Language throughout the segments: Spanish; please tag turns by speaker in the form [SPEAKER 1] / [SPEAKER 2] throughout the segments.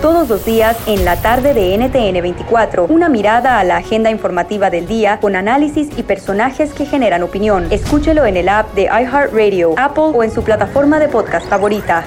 [SPEAKER 1] Todos los días en la tarde de NTN 24, una mirada a la agenda informativa del día con análisis y personajes que generan opinión. Escúchelo en el app de iHeartRadio, Apple o en su plataforma de podcast favorita.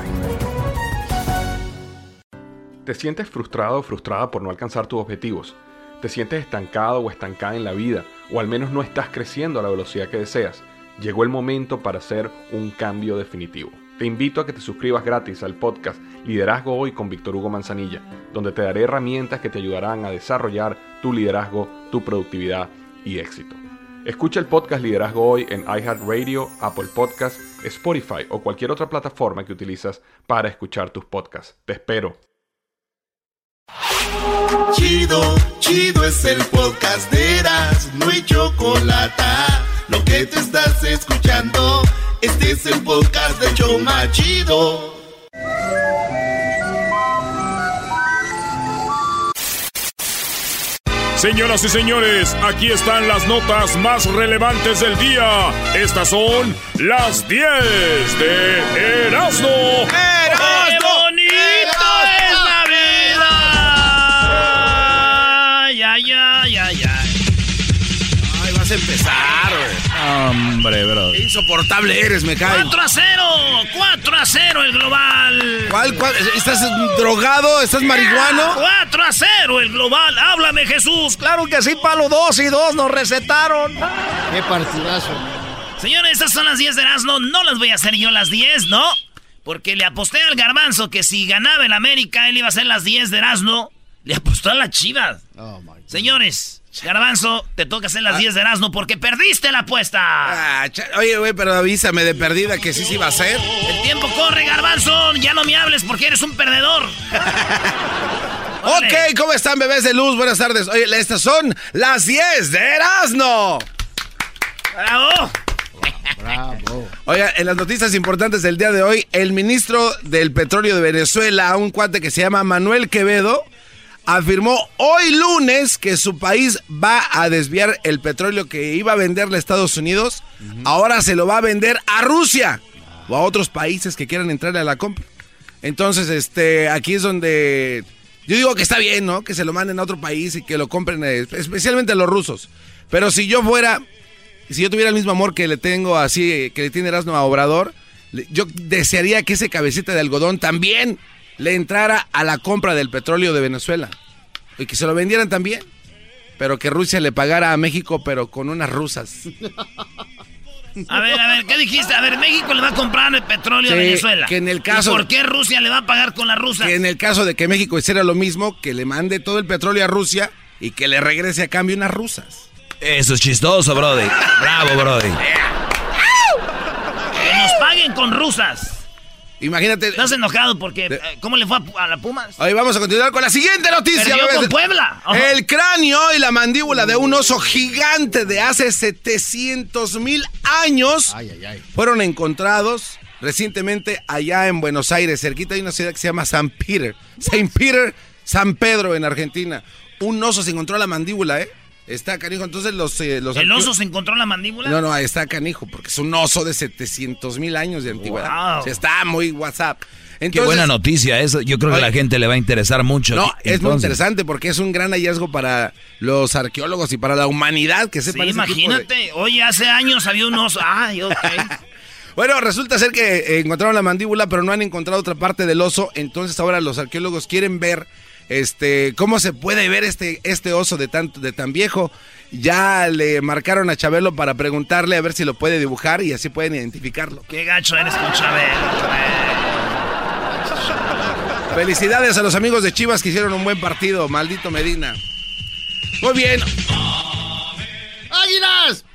[SPEAKER 2] ¿Te sientes frustrado o frustrada por no alcanzar tus objetivos? ¿Te sientes estancado o estancada en la vida? ¿O al menos no estás creciendo a la velocidad que deseas? Llegó el momento para hacer un cambio definitivo. Te invito a que te suscribas gratis al podcast Liderazgo Hoy con Víctor Hugo Manzanilla, donde te daré herramientas que te ayudarán a desarrollar tu liderazgo, tu productividad y éxito. Escucha el podcast Liderazgo Hoy en iHeartRadio, Apple Podcasts, Spotify o cualquier otra plataforma que utilizas para escuchar tus podcasts. Te espero.
[SPEAKER 3] Chido, chido es el podcast de Eras, no hay chocolate. Lo que te estás escuchando. Este es el podcast de Choma Chido.
[SPEAKER 4] Señoras y señores, aquí están las notas más relevantes del día. Estas son las 10 de Erasmo.
[SPEAKER 5] ¡Qué bonito es la vida! Ay, ay, ay, ay, ay.
[SPEAKER 6] Ay, vas a empezar,
[SPEAKER 7] Hombre, bro.
[SPEAKER 6] Qué insoportable eres, me cae.
[SPEAKER 5] 4 a 0, 4 a 0 el global.
[SPEAKER 6] ¿Cuál, cuál? ¿Estás drogado? ¿Estás marihuano?
[SPEAKER 5] 4 a 0 el global. Háblame, Jesús.
[SPEAKER 7] Claro que sí, palo 2 y 2 nos recetaron.
[SPEAKER 8] Qué partidazo.
[SPEAKER 5] Señores, estas son las 10 de Erasmo. No las voy a hacer yo las 10, ¿no? Porque le aposté al garbanzo que si ganaba el América, él iba a hacer las 10 de Erasmo. Le apostó a las chivas.
[SPEAKER 8] Oh, my God.
[SPEAKER 5] Señores, Garbanzo, te toca hacer las 10 de Erasmo porque perdiste la apuesta.
[SPEAKER 6] Ah, oye, güey, pero avísame de perdida que sí se iba a hacer.
[SPEAKER 5] El tiempo corre, Garbanzo. Ya no me hables porque eres un perdedor.
[SPEAKER 6] Ok, ¿cómo están, bebés de luz? Buenas tardes. Oye, estas son las 10 de Erasmo.
[SPEAKER 5] ¡Bravo!
[SPEAKER 8] Bravo.
[SPEAKER 6] Oiga, en las noticias importantes del día de hoy, el ministro del petróleo de Venezuela, un cuate que se llama Manuel Quevedo, afirmó hoy lunes que su país va a desviar el petróleo que iba a venderle a Estados Unidos, ahora se lo va a vender a Rusia o a otros países que quieran entrar a la compra. Entonces, este, aquí es donde yo digo que está bien, ¿no? Que se lo manden a otro país y que lo compren, eh, especialmente a los rusos. Pero si yo fuera, si yo tuviera el mismo amor que le tengo así, que le tiene Erasmo a Obrador, yo desearía que ese cabecita de algodón también le entrara a la compra del petróleo de Venezuela. Y que se lo vendieran también. Pero que Rusia le pagara a México, pero con unas rusas.
[SPEAKER 5] A ver, a ver, ¿qué dijiste? A ver, México le va a comprar el petróleo
[SPEAKER 6] Sí,
[SPEAKER 5] a Venezuela.
[SPEAKER 6] que en el caso-
[SPEAKER 5] ¿Y por qué Rusia le va a pagar con la rusa?
[SPEAKER 6] Que en el caso de que México hiciera lo mismo, que le mande todo el petróleo a Rusia y que le regrese a cambio unas rusas.
[SPEAKER 7] Eso es chistoso, Brody. Bravo, Brody.
[SPEAKER 5] Que nos paguen con rusas.
[SPEAKER 6] Imagínate.
[SPEAKER 5] ¿Estás enojado porque eh, cómo le fue a, a la Pumas?
[SPEAKER 6] Hoy vamos a continuar con la siguiente noticia.
[SPEAKER 5] Perdió con Puebla.
[SPEAKER 6] El cráneo y la mandíbula de un oso gigante de hace 700 mil años
[SPEAKER 8] Ay, ay, ay.
[SPEAKER 6] fueron encontrados recientemente allá en Buenos Aires. Cerquita hay una ciudad que se llama San Peter. Saint Peter, San Pedro en Argentina. Un oso se encontró la mandíbula, ¿eh? Está canijo. Entonces los... eh, los
[SPEAKER 5] ¿El oso se encontró la mandíbula?
[SPEAKER 6] No, no, ahí está canijo, porque es un oso de 700 mil años de antigüedad.
[SPEAKER 5] Wow.
[SPEAKER 6] O sea, está muy WhatsApp.
[SPEAKER 7] Qué buena noticia eso. Yo creo que a la gente le va a interesar mucho.
[SPEAKER 6] No, es muy interesante porque es un gran hallazgo para los arqueólogos y para la humanidad que
[SPEAKER 5] Sí,
[SPEAKER 6] sepan ese tipo de-
[SPEAKER 5] imagínate. Oye, hace años había un oso. Ay, ok.
[SPEAKER 6] Bueno, resulta ser que encontraron la mandíbula, pero no han encontrado otra parte del oso. Entonces ahora los arqueólogos quieren ver este cómo se puede ver este, este oso de tan, de tan viejo. Ya le marcaron a Chabelo para preguntarle a ver si lo puede dibujar y así pueden identificarlo.
[SPEAKER 5] Qué gacho eres con Chabelo.
[SPEAKER 6] Felicidades a los amigos de Chivas que hicieron un buen partido, maldito Medina. Muy bien,
[SPEAKER 8] ¡Águilas!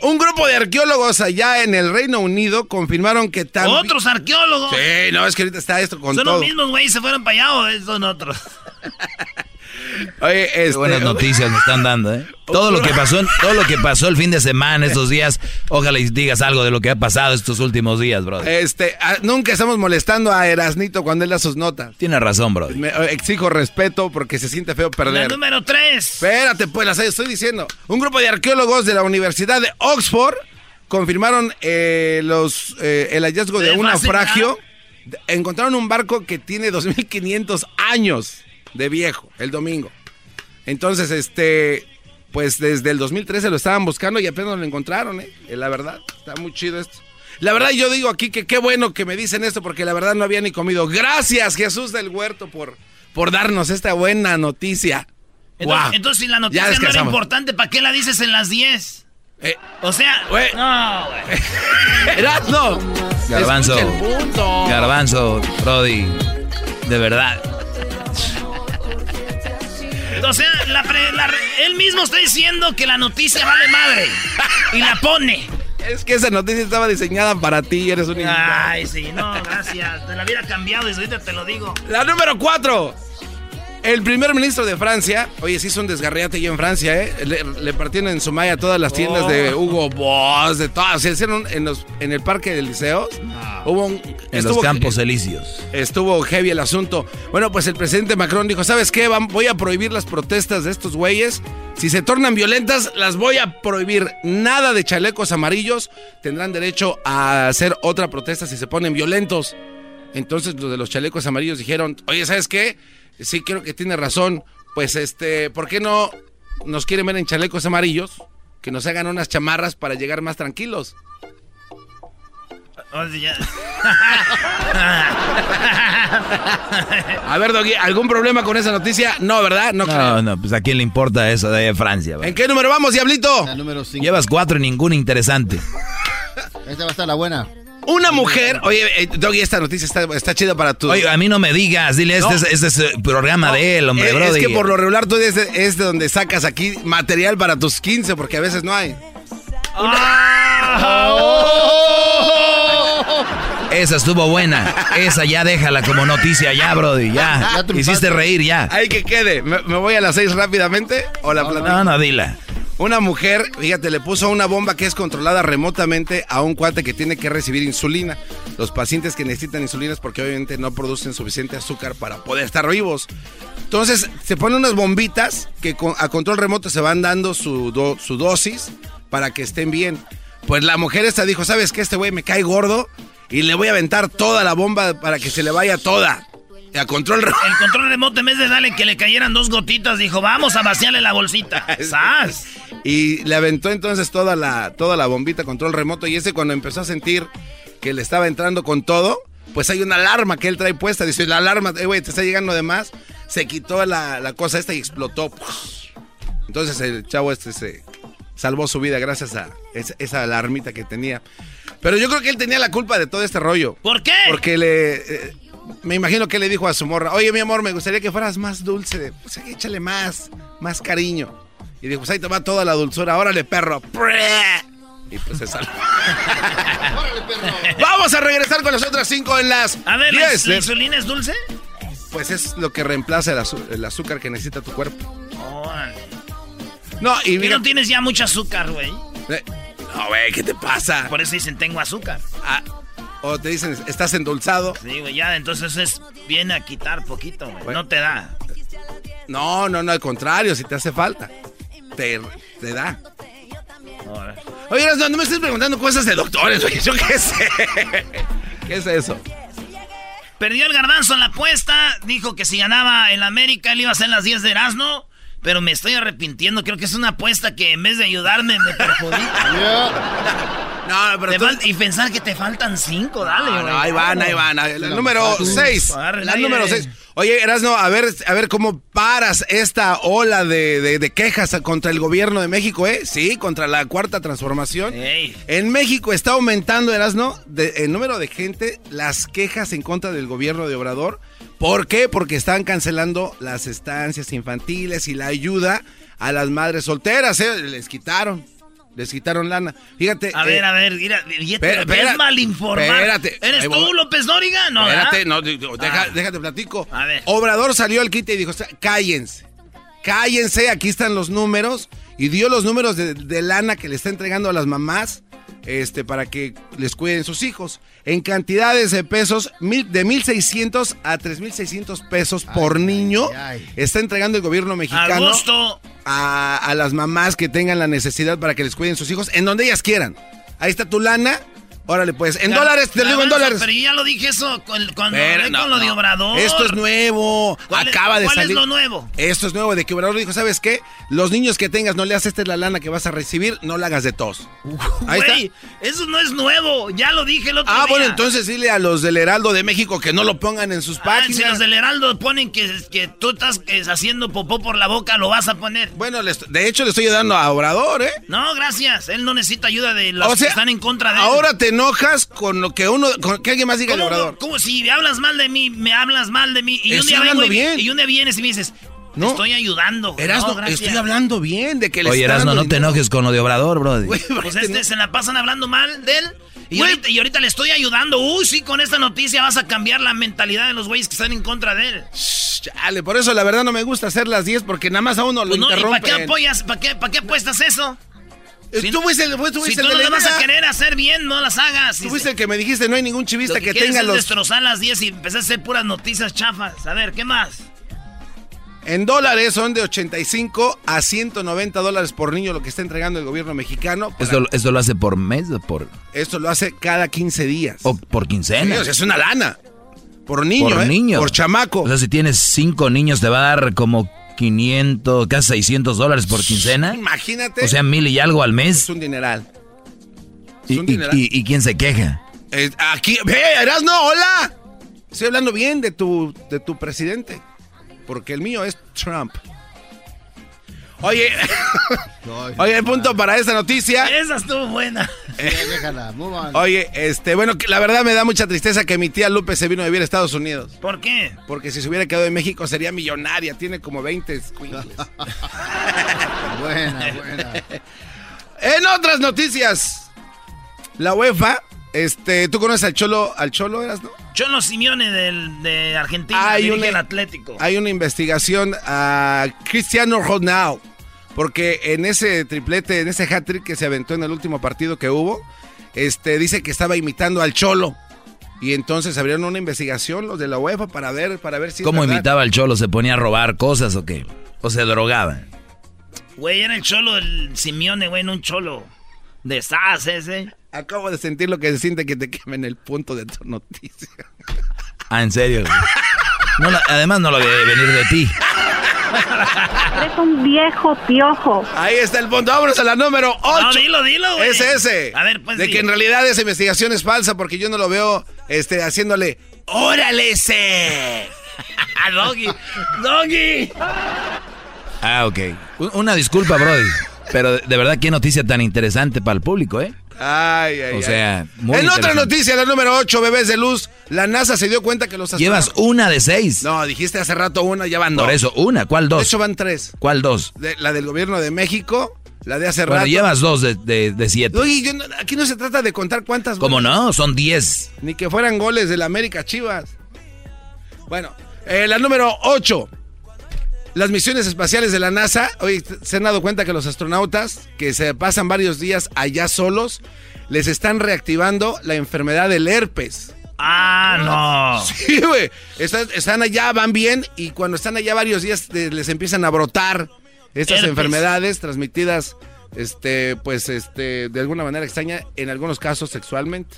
[SPEAKER 6] Un grupo de arqueólogos allá en el Reino Unido confirmaron que también...
[SPEAKER 5] Otros arqueólogos.
[SPEAKER 6] Sí, no, es que ahorita está esto con
[SPEAKER 5] ¿Son
[SPEAKER 6] todo.
[SPEAKER 5] los mismos, güey? ¿Se fueron para allá o son otros?
[SPEAKER 6] Oye,
[SPEAKER 7] Qué
[SPEAKER 6] este,
[SPEAKER 7] buenas noticias me están dando, ¿eh? Todo lo que pasó, todo lo que pasó el fin de semana, estos días, ojalá y digas algo de lo que ha pasado estos últimos días, brother.
[SPEAKER 6] Este, ah, nunca estamos molestando a Erasnito cuando él da sus notas.
[SPEAKER 7] Tienes razón, brother.
[SPEAKER 6] Me, eh, exijo respeto porque se siente feo
[SPEAKER 5] La
[SPEAKER 6] perder.
[SPEAKER 5] número 3.
[SPEAKER 6] Espérate, pues, las estoy diciendo. Un grupo de arqueólogos de la Universidad de Oxford confirmaron eh, los, eh, el hallazgo de
[SPEAKER 5] ¿Te
[SPEAKER 6] un naufragio De- Encontraron un barco que tiene 2500 años de viejo el domingo. Entonces, este, pues desde el 2013 lo estaban buscando y apenas lo encontraron, ¿eh? Eh, La verdad, está muy chido esto. La verdad, yo digo aquí que qué bueno que me dicen esto porque la verdad no había ni comido. Gracias, Jesús del Huerto, por, por darnos esta buena noticia.
[SPEAKER 5] Entonces,
[SPEAKER 6] Guau.
[SPEAKER 5] entonces, si la noticia no era importante, ¿para qué la dices en las 10?
[SPEAKER 6] Eh,
[SPEAKER 5] O sea,
[SPEAKER 6] Güey.
[SPEAKER 5] no, güey.
[SPEAKER 6] Erasno,
[SPEAKER 7] Garbanzo. Garbanzo, Brody. De verdad.
[SPEAKER 5] O sea, la pre- la él mismo está diciendo que la noticia vale madre. Y la pone.
[SPEAKER 6] Es que esa noticia estaba diseñada para ti, eres un.
[SPEAKER 5] Ay, sí, no, gracias. Te la hubiera cambiado desde ahorita te lo digo.
[SPEAKER 6] La número 4. El primer ministro de Francia, oye, se hizo un desgarriate ya en Francia, ¿eh? Le, le partieron en Sumaya todas las tiendas
[SPEAKER 5] Oh.
[SPEAKER 6] de Hugo Boss, de todas. Se hicieron en, los, en el parque del Liceo. Hubo un,
[SPEAKER 7] En los campos elíseos.
[SPEAKER 6] Estuvo heavy el asunto. Bueno, pues el presidente Macron dijo, ¿sabes qué? Voy a prohibir las protestas de estos güeyes. Si se tornan violentas, las voy a prohibir. Nada de chalecos amarillos. Tendrán derecho a hacer otra protesta si se ponen violentos. Entonces los de los chalecos amarillos dijeron, oye, ¿sabes qué? Sí, creo que tiene razón. Pues este, ¿por qué no nos quieren ver en chalecos amarillos? Que nos hagan unas chamarras para llegar más tranquilos. A ver, Doggy, ¿algún problema con esa noticia? No, ¿verdad? No, creo.
[SPEAKER 7] No, no, pues a quién le importa eso de Francia.
[SPEAKER 6] ¿En qué número vamos, Diablito?
[SPEAKER 8] La número 5.
[SPEAKER 7] Llevas cuatro y ninguna interesante.
[SPEAKER 8] Esta va a estar la buena.
[SPEAKER 6] Una mujer, oye, eh, Doggy, esta noticia está, está chida para tu.
[SPEAKER 7] Oye, a mí no me digas, dile, este,
[SPEAKER 6] No.
[SPEAKER 7] es, este es el programa de él, hombre,
[SPEAKER 6] es,
[SPEAKER 7] Brody.
[SPEAKER 6] es que por lo regular tú es de, es de donde sacas aquí material para tus 15, porque a veces no hay.
[SPEAKER 7] Esa estuvo buena. Esa ya déjala como noticia, ya, Brody, ya.
[SPEAKER 8] Ya.
[SPEAKER 7] Hiciste reír, ya.
[SPEAKER 6] Ahí que quede. ¿Me, me voy a las 6 rápidamente o la platico?
[SPEAKER 7] No, no, dila.
[SPEAKER 6] Una mujer, fíjate, le puso una bomba que es controlada remotamente a un cuate que tiene que recibir insulina. Los pacientes que necesitan insulina es porque obviamente no producen suficiente azúcar para poder estar vivos. Entonces, se ponen unas bombitas que a control remoto se van dando su, do- su dosis para que estén bien. Pues la mujer esta dijo, ¿sabes qué? Este güey me cae gordo y le voy a aventar toda la bomba para que se le vaya toda. A control remoto.
[SPEAKER 5] El control remoto, en vez de darle que le cayeran dos gotitas, dijo, vamos a vaciarle la bolsita. ¡Sas!
[SPEAKER 6] Y le aventó entonces toda la, toda la bombita control remoto y ese cuando empezó a sentir que le estaba entrando con todo, pues hay una alarma que él trae puesta. Dice, la alarma, eh, güey, te está llegando de más. Se quitó la, la cosa esta y explotó. Entonces el chavo este se salvó su vida gracias a esa, esa alarmita que tenía. Pero yo creo que él tenía la culpa de todo este rollo.
[SPEAKER 5] ¿Por qué?
[SPEAKER 6] Porque le... eh, me imagino que le dijo a su morra, oye mi amor, me gustaría que fueras más dulce, pues échale más, más cariño. Y dijo, pues ahí te va toda la dulzura, órale perro. Y pues se salvó. Vamos a regresar con las otras cinco en las
[SPEAKER 5] A ver, ¿la,
[SPEAKER 6] 10.
[SPEAKER 5] la insulina es dulce?
[SPEAKER 6] Pues es lo que reemplaza el, azúcar que necesita tu cuerpo.
[SPEAKER 5] Órale.
[SPEAKER 6] No, y
[SPEAKER 5] ¿Y
[SPEAKER 6] mira...
[SPEAKER 5] no tienes ya mucho azúcar, güey?
[SPEAKER 6] eh, No, güey, ¿qué te pasa?
[SPEAKER 5] Por eso dicen, tengo azúcar.
[SPEAKER 6] Ah, o te dicen, estás endulzado.
[SPEAKER 5] Sí, güey, ya, entonces es, viene a quitar poquito, güey. No te da.
[SPEAKER 6] No, no, no, al contrario, si te hace falta. Te, te da. Oye, no, no me estés preguntando cosas de doctores, güey. Yo qué sé. ¿Qué es eso?
[SPEAKER 5] Perdió el garbanzo en la apuesta. Dijo que si ganaba el América, él iba a hacer las 10 de Erasmo. Pero me estoy arrepintiendo. Creo que es una apuesta que en vez de ayudarme, me perjudica.
[SPEAKER 6] No, pero tú-
[SPEAKER 5] y pensar que te faltan 5, dale,
[SPEAKER 6] No,
[SPEAKER 5] güey.
[SPEAKER 6] no, ahí van, ahí van. La número 6.
[SPEAKER 5] Agarra el
[SPEAKER 6] La número 6. Oye, Erasno, a ver, a ver cómo paras esta ola de, de- de quejas contra el gobierno de México, ¿eh? Sí, contra la cuarta transformación.
[SPEAKER 5] Ey.
[SPEAKER 6] En México está aumentando, Erasno, de- el número de gente, las quejas en contra del gobierno de Obrador. ¿Por qué? Porque están cancelando las estancias infantiles y la ayuda a las madres solteras, ¿eh? Les quitaron. Les quitaron lana. Fíjate.
[SPEAKER 5] A
[SPEAKER 6] eh,
[SPEAKER 5] ver, a ver, mira, me ves mal informado.
[SPEAKER 6] espérate.
[SPEAKER 5] ¿Eres
[SPEAKER 6] Ahí
[SPEAKER 5] tú. López Dóriga? No,
[SPEAKER 6] Espérate, no, deja-
[SPEAKER 5] Ah.
[SPEAKER 6] déjate platico.
[SPEAKER 5] A ver.
[SPEAKER 6] Obrador salió al quite y dijo, cállense, cállense, aquí están los números. Y dio los números de, de lana que le está entregando a las mamás este, para que les cuiden sus hijos. En cantidades de pesos, mil, de 1.600 a 3.600 pesos por niño,
[SPEAKER 8] ay, ay.
[SPEAKER 6] está entregando el gobierno mexicano a, a las mamás que tengan la necesidad para que les cuiden sus hijos en donde ellas quieran. Ahí está tu lana. Órale, pues, en dólares, te lo digo en dólares.
[SPEAKER 5] Pero ya lo dije eso cuando hablé con lo de Obrador.
[SPEAKER 6] Esto es nuevo. Acaba de
[SPEAKER 5] ¿cuál
[SPEAKER 6] salir.
[SPEAKER 5] es lo nuevo?
[SPEAKER 6] Esto es nuevo, de que Obrador dijo, ¿sabes qué? Los niños que tengas, no le haces esta es la lana que vas a recibir, no la hagas de tos. Ahí está.
[SPEAKER 5] eso no es nuevo. Ya lo dije el otro
[SPEAKER 6] Ah,
[SPEAKER 5] día.
[SPEAKER 6] bueno, entonces dile a los del Heraldo de México que no lo pongan en sus
[SPEAKER 5] Ah,
[SPEAKER 6] páginas.
[SPEAKER 5] si los del Heraldo ponen que, que tú estás eh, haciendo popó por la boca, lo vas a poner.
[SPEAKER 6] Bueno, le est- de hecho le estoy ayudando a Obrador, ¿eh?
[SPEAKER 5] No, gracias. Él no necesita ayuda de los
[SPEAKER 6] O sea,
[SPEAKER 5] que están en contra de él.
[SPEAKER 6] Ahora te enojas con lo que uno, con que alguien más diga de
[SPEAKER 5] ¿Cómo,
[SPEAKER 6] Obrador.
[SPEAKER 5] cómo si hablas mal de mí, me hablas mal de mí? Y un día vengo y,
[SPEAKER 6] bien.
[SPEAKER 5] y un día vienes y me dices,
[SPEAKER 6] No.
[SPEAKER 5] te estoy ayudando.
[SPEAKER 6] Erasno,
[SPEAKER 5] No,
[SPEAKER 6] estoy hablando bien de que le
[SPEAKER 7] Oye, Erasno, no te enojes con lo de Obrador, brody.
[SPEAKER 6] Güey,
[SPEAKER 5] Pues este, se la pasan hablando mal de él. Y ahorita, y ahorita le estoy ayudando. Uy, sí, con esta noticia vas a cambiar la mentalidad de los güeyes que están en contra de él.
[SPEAKER 6] Chale, por eso la verdad no me gusta hacer las 10 porque nada más a uno lo
[SPEAKER 5] Pues no, ¿Y para
[SPEAKER 6] interrumpen.
[SPEAKER 5] qué apoyas? ¿Para qué, para qué apuestas eso?
[SPEAKER 6] Eh,
[SPEAKER 5] Si-
[SPEAKER 6] tú fuiste el, tú
[SPEAKER 5] Si tú no vas a querer hacer bien, no las hagas.
[SPEAKER 6] Tú fuiste el que me dijiste no hay ningún
[SPEAKER 5] Lo
[SPEAKER 6] chivista
[SPEAKER 5] que,
[SPEAKER 6] que, tenga
[SPEAKER 5] es
[SPEAKER 6] los...
[SPEAKER 5] destrozar las 10 y empezar a hacer puras noticias chafas. A ver, ¿qué más?
[SPEAKER 6] En dólares son de 85 a 190 dólares por niño lo que está entregando el gobierno mexicano. Para-
[SPEAKER 7] ¿Esto, ¿Esto lo hace por mes o por,
[SPEAKER 6] Esto lo hace cada 15 días.
[SPEAKER 7] o por
[SPEAKER 6] Sí,
[SPEAKER 7] quincena?
[SPEAKER 6] o sea, es una lana. Por niño,
[SPEAKER 7] por
[SPEAKER 6] ¿eh?
[SPEAKER 7] niño.
[SPEAKER 6] Por chamaco.
[SPEAKER 7] O sea, si tienes cinco niños, te va a dar como 500, casi 600 dólares por quincena.
[SPEAKER 6] Imagínate.
[SPEAKER 7] O sea, mil y algo al
[SPEAKER 6] es
[SPEAKER 7] mes.
[SPEAKER 6] un dineral. Es
[SPEAKER 7] ¿Y,
[SPEAKER 6] un dineral.
[SPEAKER 7] y- y quién se queja?
[SPEAKER 6] Eh, aquí, ve, Erasno, hola. Estoy hablando bien de tu, de tu presidente. Porque el mío es Trump. Oye, oye, el punto para esta noticia.
[SPEAKER 5] Esa estuvo buena.
[SPEAKER 8] Déjala, move on.
[SPEAKER 6] Oye, este, bueno, la verdad me da mucha tristeza que mi tía Lupe se vino a vivir a Estados Unidos.
[SPEAKER 5] ¿Por qué?
[SPEAKER 6] Porque si se hubiera quedado en México sería millonaria. Tiene como 20 escuincles.
[SPEAKER 8] Buena, buena.
[SPEAKER 6] En otras noticias, la UEFA, este, ¿tú conoces al Cholo, al Cholo eras, no?
[SPEAKER 5] Cholo Simeone del, de Argentina,
[SPEAKER 6] Hay
[SPEAKER 5] dirige
[SPEAKER 6] una-
[SPEAKER 5] el Atlético.
[SPEAKER 6] Hay una investigación a Cristiano Ronaldo, porque en ese triplete, en ese hat-trick que se aventó en el último partido que hubo, este, dice que estaba imitando al Cholo. Y entonces abrieron una investigación los de la UEFA para ver, para ver si
[SPEAKER 7] ¿Cómo imitaba al cholo? ¿Se ponía a robar cosas o qué? ¿O se drogaba?
[SPEAKER 5] Güey, era el Cholo del Simeone, güey, no un Cholo. De SAS ese.
[SPEAKER 6] Acabo de sentir lo que se siente que te quemen el punto de tu noticia.
[SPEAKER 7] Ah, ¿en serio? No la- además no lo debe venir de ti.
[SPEAKER 9] Eres un viejo piojo.
[SPEAKER 6] Ahí está el punto. Vámonos a la número 8.
[SPEAKER 5] No, dilo, dilo, güey.
[SPEAKER 6] Es ese.
[SPEAKER 5] A ver, pues
[SPEAKER 6] De que en realidad esa investigación es falsa porque yo no lo veo este, haciéndole. ¡Órale ese!
[SPEAKER 5] Doggy. Doggy.
[SPEAKER 7] Ah, ok. Una disculpa, Brody. Pero de verdad, qué noticia tan interesante para el público, ¿eh?
[SPEAKER 6] Ay, ay,
[SPEAKER 7] O
[SPEAKER 6] ay.
[SPEAKER 7] sea, muy
[SPEAKER 6] En otra noticia, la número 8, bebés de luz, la NASA se dio cuenta que los
[SPEAKER 7] Llevas una de seis.
[SPEAKER 6] No, dijiste hace rato una, ya van dos.
[SPEAKER 7] Por eso, una. ¿Cuál
[SPEAKER 6] De
[SPEAKER 7] dos?
[SPEAKER 6] hecho, van tres.
[SPEAKER 7] ¿Cuál dos?
[SPEAKER 6] De- la del gobierno de México, la de hace
[SPEAKER 7] Bueno,
[SPEAKER 6] rato.
[SPEAKER 7] llevas dos de, de- de siete.
[SPEAKER 6] Oye, yo no- aquí no se trata de contar cuántas.
[SPEAKER 7] ¿Cómo no? Son diez.
[SPEAKER 6] Ni que fueran goles del América Chivas. Bueno, eh, la número 8. Las misiones espaciales de la NASA, hoy se han dado cuenta que los astronautas que se pasan varios días allá solos, les están reactivando la enfermedad del herpes.
[SPEAKER 5] Ah, no.
[SPEAKER 6] Sí, güey. Están, están allá, van bien, y cuando están allá varios días les empiezan a brotar estas
[SPEAKER 5] Herpes.
[SPEAKER 6] enfermedades transmitidas, este, pues, este, de alguna manera extraña, en algunos casos sexualmente.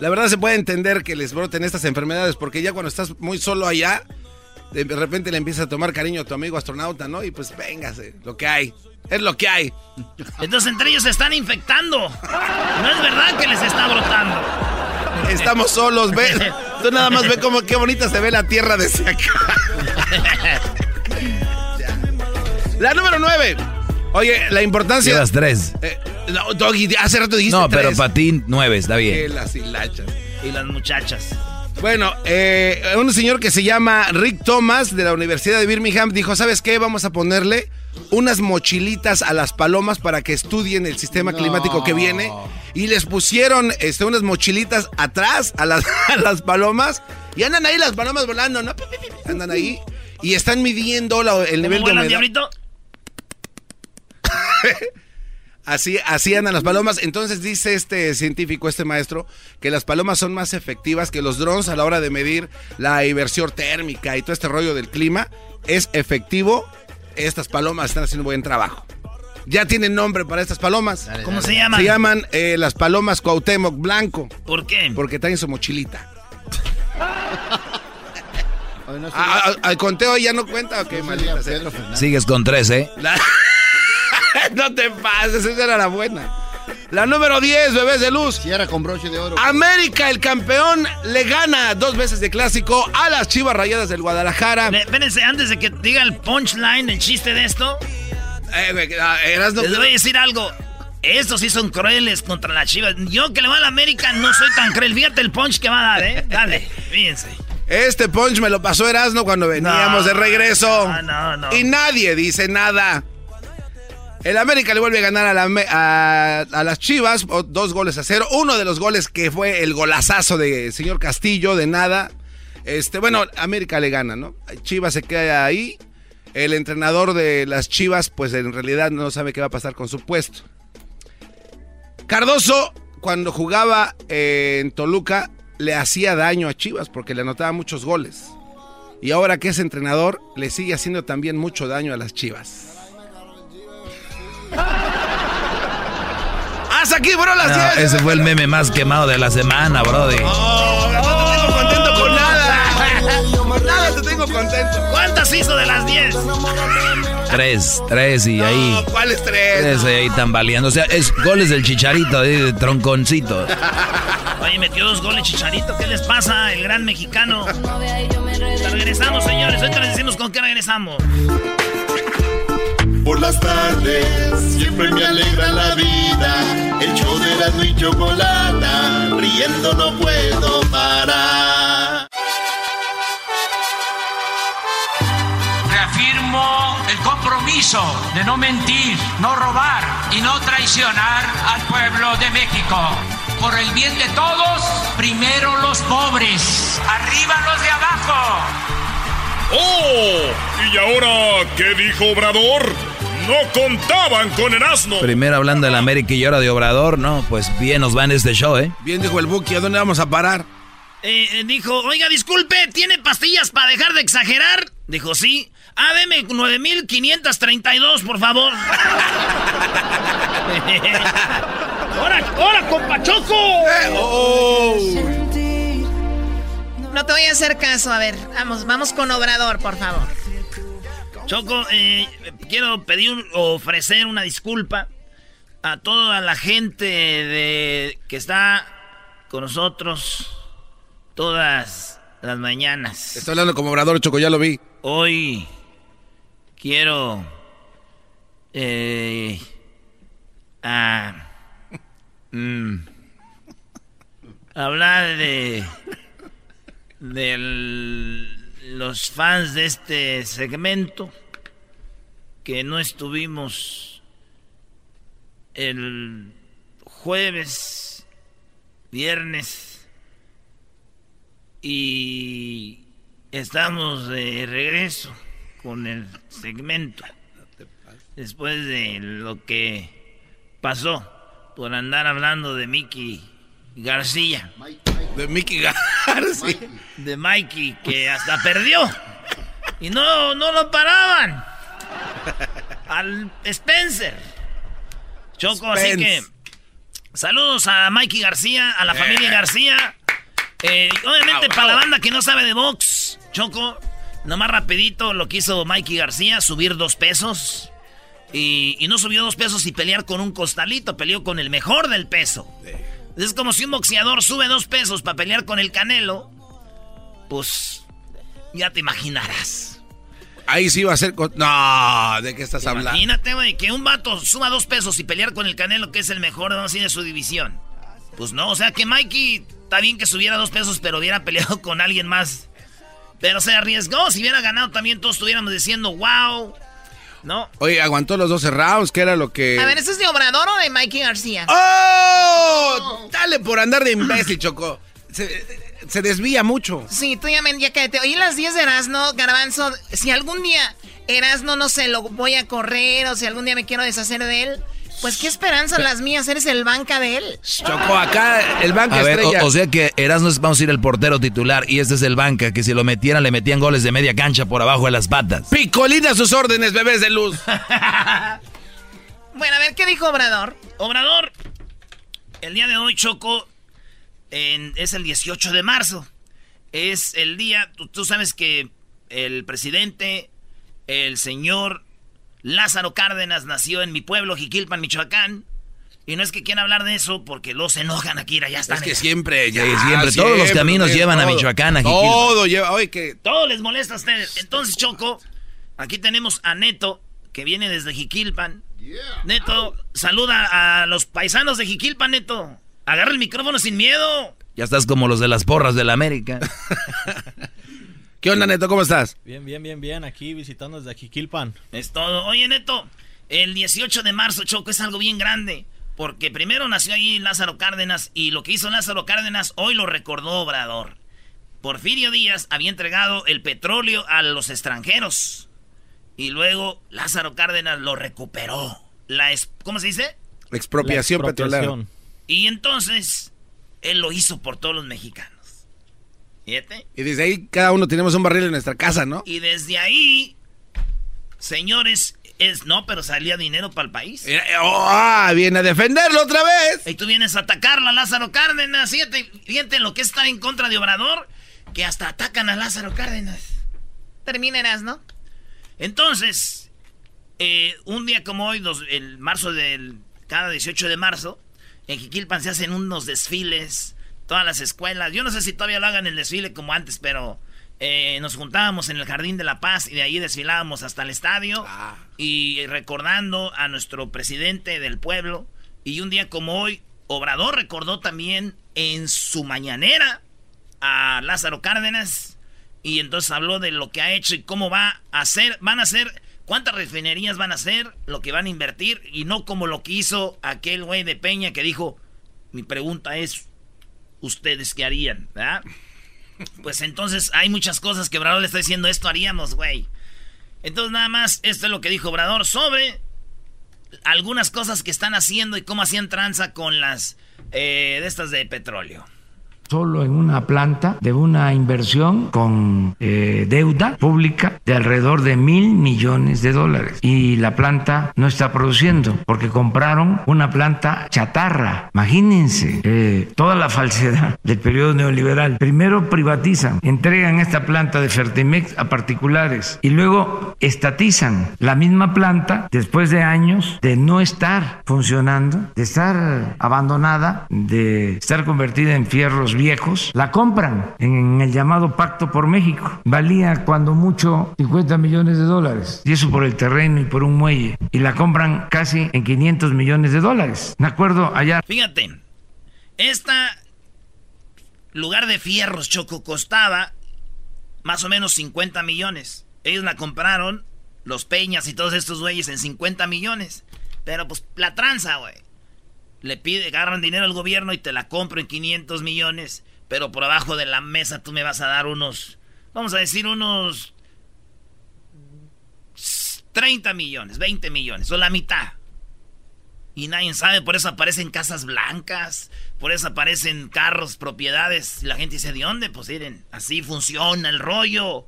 [SPEAKER 6] La verdad se puede entender que les broten estas enfermedades, porque ya cuando estás muy solo allá, de repente le empieza a tomar cariño a tu amigo astronauta, ¿no? Y pues véngase, lo que hay. Es lo que hay.
[SPEAKER 5] Entonces entre ellos se están infectando. No es verdad que les está brotando.
[SPEAKER 6] Estamos solos, ve. Tú nada más ve cómo qué bonita se ve la tierra desde acá. La número 9. Oye, la importancia.
[SPEAKER 7] Llevas tres.
[SPEAKER 6] Eh, no, Doggy, hace rato dijiste
[SPEAKER 7] No, pero
[SPEAKER 6] tres.
[SPEAKER 7] para ti nueve, está bien.
[SPEAKER 6] las hilachas.
[SPEAKER 5] Y las muchachas.
[SPEAKER 6] Bueno, eh, un señor que se llama Rick Thomas de la Universidad de Birmingham dijo, ¿sabes qué? Vamos a ponerle unas mochilitas a las palomas para que estudien el sistema
[SPEAKER 8] No.
[SPEAKER 6] climático que viene. Y les pusieron este, unas mochilitas atrás a las, a las palomas. Y andan ahí las palomas volando, ¿no? Andan ahí. Y están midiendo la- el
[SPEAKER 5] ¿Cómo
[SPEAKER 6] nivel de humedad. Así, así andan las palomas. Entonces dice este científico, este maestro, que las palomas son más efectivas que los drones a la hora de medir la inversión térmica y todo este rollo del clima. Es efectivo. Estas palomas están haciendo buen trabajo. ya tienen nombre para estas palomas.
[SPEAKER 5] ¿Cómo se llaman?
[SPEAKER 6] Se llaman eh, las palomas Cuauhtémoc Blanco.
[SPEAKER 5] ¿Por qué?
[SPEAKER 6] Porque traen su mochilita. Ah, ah, ¿Al conteo ya no cuenta o qué, maldita sea?
[SPEAKER 7] Sigues con tres, ¿eh?
[SPEAKER 6] La- no te pases, esa era la buena. La número 10, bebés de luz.
[SPEAKER 8] Cierra con broche de oro.
[SPEAKER 6] América, el campeón, le gana dos veces de clásico a las Chivas Rayadas del Guadalajara.
[SPEAKER 5] Espérense, antes de que diga el punchline, el chiste de esto,
[SPEAKER 6] Eh, ah, Erasno-
[SPEAKER 5] les voy a decir algo. Estos sí son crueles contra las chivas. Yo que le voy a la América no soy tan cruel. Fíjate el punch que va a dar, ¿eh? Dale, fíjense.
[SPEAKER 6] Este punch me lo pasó Erasno cuando veníamos de regreso.
[SPEAKER 5] No, no, no.
[SPEAKER 6] Y nadie dice nada. El América le vuelve a ganar a, las Chivas, dos goles a cero. Uno de los goles que fue el golazazo de señor Castillo, de nada. Este, bueno, América le gana, ¿no? Chivas se queda ahí. El entrenador de las Chivas, pues en realidad no sabe qué va a pasar con su puesto. Cardoso, cuando jugaba eh, en Toluca, le hacía daño a Chivas porque le anotaba muchos goles. Y ahora que es entrenador, le sigue haciendo también mucho daño a las Chivas. Hasta aquí, bro, las
[SPEAKER 7] No,
[SPEAKER 6] 10.
[SPEAKER 7] ese fue el meme más quemado de la semana, brody.
[SPEAKER 6] Oh, no te tengo contento con nada. Nada te tengo contento.
[SPEAKER 5] ¿Cuántas hizo de las 10?
[SPEAKER 7] Tres, tres y ahí.
[SPEAKER 6] No, ¿cuáles tres?
[SPEAKER 7] Tres y ahí tambaleando. O sea, es goles del chicharito, de, de tronconcito.
[SPEAKER 5] Oye, metió dos goles Chicharito. ¿Qué les pasa? El gran mexicano. Regresamos, señores. Ahorita les decimos con qué regresamos.
[SPEAKER 3] Por las tardes siempre me alegra la vida. El show de la y chocolata, riendo no puedo parar.
[SPEAKER 10] Reafirmo el compromiso de no mentir, no robar y no traicionar al pueblo de México. Por el bien de todos, primero los pobres, arriba los de abajo.
[SPEAKER 4] ¡Oh! ¿Y ahora qué dijo Obrador? No contaban con Erasmo.
[SPEAKER 7] Primero hablando del América y ahora de Obrador, no, pues bien nos va en este show, ¿eh?
[SPEAKER 6] Bien dijo el Buki, ¿a dónde vamos a parar?
[SPEAKER 5] Eh, eh, dijo, oiga, disculpe, ¿tiene pastillas para dejar de exagerar? Dijo, sí. Ah, deme 9532, por favor. ¡Hora, hora, compachoco!
[SPEAKER 11] No te voy a hacer caso. A ver, vamos, vamos con Obrador, por favor.
[SPEAKER 5] Choco, eh, quiero pedir ofrecer una disculpa a toda la gente de, que está con nosotros todas las mañanas.
[SPEAKER 6] Está hablando como obrador, Choco, ya lo vi.
[SPEAKER 5] Hoy quiero eh, a, mm, hablar de de los fans de este segmento que no estuvimos el jueves, viernes y estamos de regreso con el segmento. Después de lo que pasó por andar hablando de Mickey García.
[SPEAKER 6] De Mickey García.
[SPEAKER 5] De Mikey, que hasta perdió. Y no, no lo paraban. Al Spencer. Choco, así que. Saludos a Mikey García, a la familia García. Eh, obviamente para la banda que no sabe de box, Choco, nomás rapidito lo que hizo Mikey García, subir dos pesos. Y, y no subió dos pesos y pelear con un costalito, peleó con el mejor del peso. Es como si un boxeador sube dos pesos para pelear con el canelo. Pues ya te imaginarás.
[SPEAKER 6] Ahí sí va a ser... con- No, ¿de qué estás hablando?
[SPEAKER 5] Imagínate, güey, que un vato suba dos pesos y pelear con el canelo, que es el mejor así de su división. Pues no, o sea que Mikey está bien que subiera dos pesos, pero hubiera peleado con alguien más. Pero se arriesgó, si hubiera ganado también todos estuviéramos diciendo, wow. No.
[SPEAKER 6] Oye, aguantó los 12 rounds, que era lo que...
[SPEAKER 11] A ver, ¿eso es de Obrador o de Mikey García?
[SPEAKER 6] ¡Oh! Dale por andar de imbécil, Choco. Se, se desvía mucho.
[SPEAKER 11] Sí, tú ya, me, ya cállate. Oí las 10 de Erasno, Garbanzo. Si algún día Erasno, no sé, lo voy a correr o si algún día me quiero deshacer de él, pues qué esperanzas las mías. Eres el banca de él.
[SPEAKER 6] Choco, acá el banca
[SPEAKER 7] A ver,
[SPEAKER 6] estrella.
[SPEAKER 7] o, o sea que Erasmo es, vamos a ir el portero titular y este es el banca, que si lo metieran le metían goles de media cancha por abajo de las patas.
[SPEAKER 6] Picolina a sus órdenes, bebés de luz.
[SPEAKER 11] Bueno, a ver, ¿qué dijo Obrador?
[SPEAKER 5] Obrador, el día de hoy, Choco, es el 18 de marzo. Es el día, tú, sabes que el presidente, el señor Lázaro Cárdenas, nació en mi pueblo, Jiquilpan, Michoacán. Y no es que quieran hablar de eso porque los enojan aquí, ya están.
[SPEAKER 6] Es que siempre,
[SPEAKER 7] ya, siempre, todos los caminos llevan a Michoacán, a Jiquilpan.
[SPEAKER 6] Todo lleva, oye, que...
[SPEAKER 5] Todo les molesta a ustedes. Entonces, Choco, aquí tenemos a Neto, que viene desde Jiquilpan. Neto, saluda a los paisanos de Jiquilpan, Neto. Agarra el micrófono sin miedo.
[SPEAKER 7] Ya estás como los de las porras de la América.
[SPEAKER 6] ¿Qué onda, Neto? ¿Cómo estás?
[SPEAKER 12] Bien, bien, bien, bien. Aquí visitando desde Jiquilpan.
[SPEAKER 5] Es todo. Oye, Neto, el 18 de marzo, Choco, es algo bien grande. Porque primero nació ahí Lázaro Cárdenas y lo que hizo Lázaro Cárdenas hoy lo recordó Obrador. Porfirio Díaz había entregado el petróleo a los extranjeros. Y luego Lázaro Cárdenas lo recuperó. La ¿Cómo se dice?
[SPEAKER 6] expropiación, petrolera.
[SPEAKER 5] Y entonces, él lo hizo por todos los mexicanos.
[SPEAKER 6] Y desde ahí cada uno tenemos un barril en nuestra casa, ¿no?
[SPEAKER 5] Y desde ahí, señores, es no, pero salía dinero para el país.
[SPEAKER 6] Oh, ah, viene a defenderlo otra vez.
[SPEAKER 5] Y tú vienes a atacarlo a Lázaro Cárdenas. Fíjate, fíjate lo que está en contra de Obrador, que hasta atacan a Lázaro Cárdenas.
[SPEAKER 11] Terminarás, ¿no?
[SPEAKER 5] Entonces, eh, un día como hoy, el marzo del cada 18 de marzo, en Jiquilpan se hacen unos desfiles, todas las escuelas. Yo no sé si todavía lo hagan el desfile como antes, pero eh, nos juntábamos en el Jardín de la Paz y de ahí desfilábamos hasta el estadio ah. y recordando a nuestro presidente del pueblo. Y un día como hoy, Obrador recordó también en su mañanera a Lázaro Cárdenas y entonces habló de lo que ha hecho y cómo va a hacer, van a hacer, cuántas refinerías van a hacer, lo que van a invertir y no como lo que hizo aquel güey de Peña que dijo, mi pregunta es, ¿ustedes qué harían? ¿verdad? Pues entonces hay muchas cosas que Obrador le está diciendo, esto haríamos, güey. Entonces nada más, esto es lo que dijo Obrador sobre algunas cosas que están haciendo y cómo hacían tranza con las eh, de estas de petróleo
[SPEAKER 13] solo en una planta de una inversión con eh, deuda pública de alrededor de mil millones de dólares. Y la planta no está produciendo porque compraron una planta chatarra. Imagínense eh, toda la falsedad del periodo neoliberal. Primero privatizan, entregan esta planta de Fertimex a particulares y luego estatizan la misma planta después de años de no estar funcionando, de estar abandonada, de estar convertida en fierros viejos, la compran en el llamado Pacto por México. Valía cuando mucho 50 millones de dólares. Y eso por el terreno y por un muelle. Y la compran casi en 500 millones de dólares. Me acuerdo allá.
[SPEAKER 5] Fíjate, esta lugar de fierros Choco costaba más o menos 50 millones. Ellos la compraron, los Peñas y todos estos güeyes, en 50 millones. Pero pues la tranza, güey le pide, agarran dinero al gobierno y te la compro en 500 millones, pero por abajo de la mesa tú me vas a dar unos, vamos a decir unos 30 millones, 20 millones, o la mitad. Y nadie sabe, por eso aparecen casas blancas, por eso aparecen carros, propiedades. Y la gente dice, ¿de dónde? Pues miren, así funciona el rollo.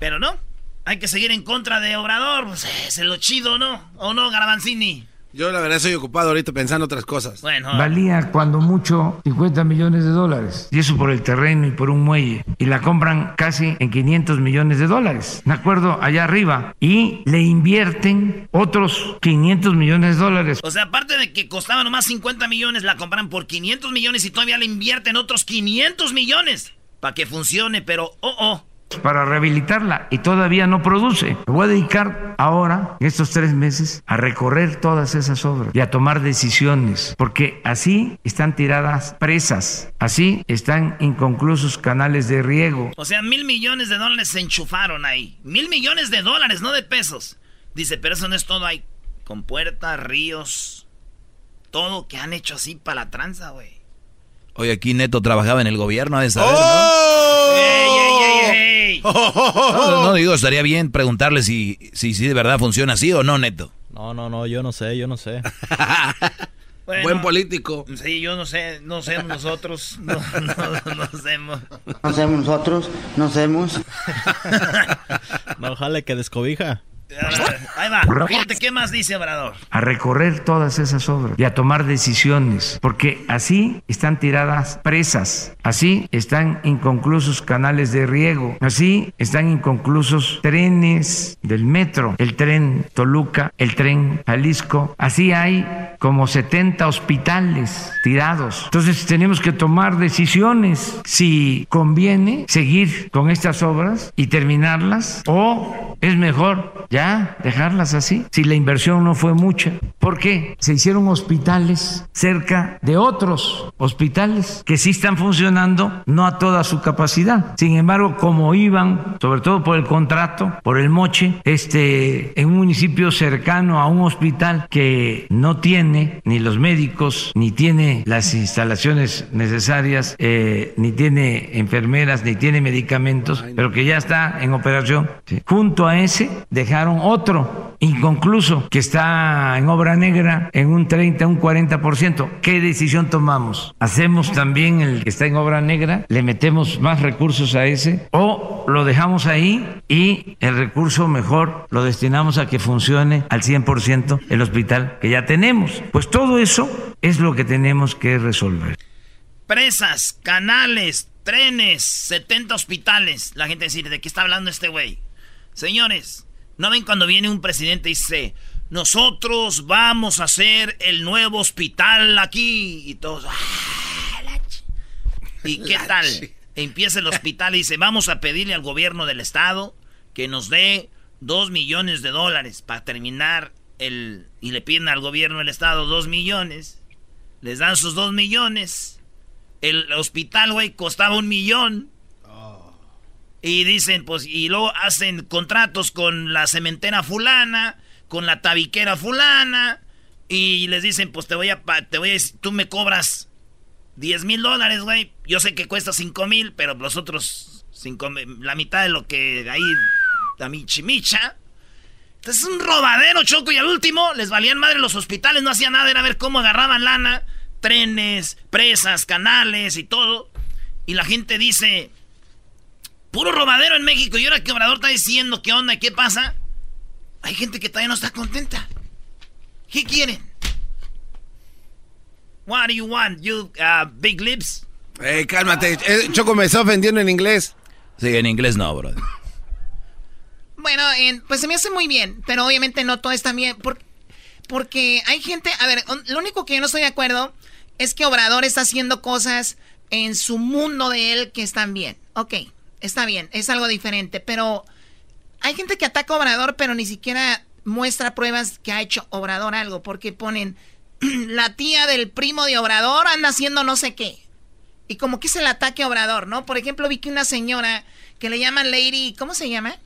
[SPEAKER 5] Pero no, hay que seguir en contra de Obrador, pues es lo chido, ¿no? ¿O no, Garabanzini?
[SPEAKER 6] Yo la verdad soy ocupado ahorita pensando otras cosas.
[SPEAKER 13] Bueno. Valía cuando mucho 50 millones de dólares. Y eso por el terreno y por un muelle. Y la compran casi en 500 millones de dólares. Me acuerdo allá arriba. Y le invierten otros 500 millones de dólares.
[SPEAKER 5] O sea, aparte de que costaba nomás 50 millones, la compran por 500 millones y todavía le invierten otros 500 millones. Para que funcione, pero oh, oh
[SPEAKER 13] para rehabilitarla y todavía no produce. Me voy a dedicar ahora, en estos tres meses, a recorrer todas esas obras y a tomar decisiones, porque así están tiradas presas, así están inconclusos canales de riego.
[SPEAKER 5] O sea, mil millones de dólares se enchufaron ahí. Mil millones de dólares, no de pesos. Dice, pero eso no es todo ahí. Con puertas, ríos, todo que han hecho así para la tranza, güey.
[SPEAKER 7] Hoy aquí Neto trabajaba en el gobierno, de saber, ¡Oh! ¡Ey, ey, ey, no, no, digo, estaría bien preguntarle si, si, si de verdad funciona así o no, Neto.
[SPEAKER 12] No, no, no, yo no sé, yo no sé.
[SPEAKER 6] Buen político.
[SPEAKER 5] Sí, yo no sé, no sé nosotros, no, no, no hacemos.
[SPEAKER 14] No hacemos nosotros, no hacemos.
[SPEAKER 12] no, jale que descobija.
[SPEAKER 5] Ahí va. Fíjate qué más dice Obrador.
[SPEAKER 13] A recorrer todas esas obras y a tomar decisiones, porque así están tiradas presas, así están inconclusos canales de riego, así están inconclusos trenes del metro, el tren Toluca, el tren Jalisco, así hay como 70 hospitales tirados. Entonces tenemos que tomar decisiones si conviene seguir con estas obras y terminarlas o es mejor ya dejarlas así si la inversión no fue mucha. ¿Por qué? Se hicieron hospitales cerca de otros hospitales que sí están funcionando, no a toda su capacidad. Sin embargo, como iban, sobre todo por el contrato, por el moche, este, en un municipio cercano a un hospital que no tiene ni los médicos, ni tiene las instalaciones necesarias, eh, ni tiene enfermeras, ni tiene medicamentos, pero que ya está en operación. Junto a ese dejaron otro inconcluso que está en obra negra en un 30, un 40%. ¿Qué decisión tomamos? ¿Hacemos también el que está en obra negra? ¿Le metemos más recursos a ese? ¿O lo dejamos ahí y el recurso mejor lo destinamos a que funcione al 100% el hospital que ya tenemos? Pues todo eso es lo que tenemos que resolver.
[SPEAKER 5] Presas, canales, trenes, 70 hospitales. La gente dice, ¿de qué está hablando este güey? Señores, ¿no ven cuando viene un presidente y dice, nosotros vamos a hacer el nuevo hospital aquí? Y todos, ah, ¿y qué tal? Empieza el hospital y dice, vamos a pedirle al gobierno del estado que nos dé dos millones de dólares para terminar el... Y le piden al gobierno del estado dos millones. Les dan sus dos millones. El hospital, güey, costaba un millón. Y dicen, pues, y luego hacen contratos con la cementera fulana, con la tabiquera fulana, y les dicen, pues te voy a, te voy a, tú me cobras 10 mil dólares, güey. Yo sé que cuesta 5 mil, pero los otros 5 la mitad de lo que ahí, la michimicha. Entonces es un robadero, Choco, y al último les valían madre los hospitales, no hacían nada, era ver cómo agarraban lana, trenes, presas, canales y todo. Y la gente dice, Puro robadero en México. Y ahora que Obrador está diciendo qué onda y qué pasa, hay gente que todavía no está contenta. ¿Qué quieren? What do you want, you uh, big lips?
[SPEAKER 6] Eh, cálmate. Eh, Choco me está ofendiendo en inglés.
[SPEAKER 7] Sí, en inglés no, bro.
[SPEAKER 11] Bueno, pues se me hace muy bien, pero obviamente no todo está bien. porque hay gente, a ver, lo único que yo no estoy de acuerdo es que Obrador está haciendo cosas en su mundo de él que están bien. Ok, está bien, es algo diferente, pero hay gente que ataca a Obrador, pero ni siquiera muestra pruebas que ha hecho Obrador algo, porque ponen la tía del primo de Obrador anda haciendo no sé qué. Y como que es el ataque a Obrador, ¿no? Por ejemplo, vi que una señora que le llaman Lady, ¿cómo se llama?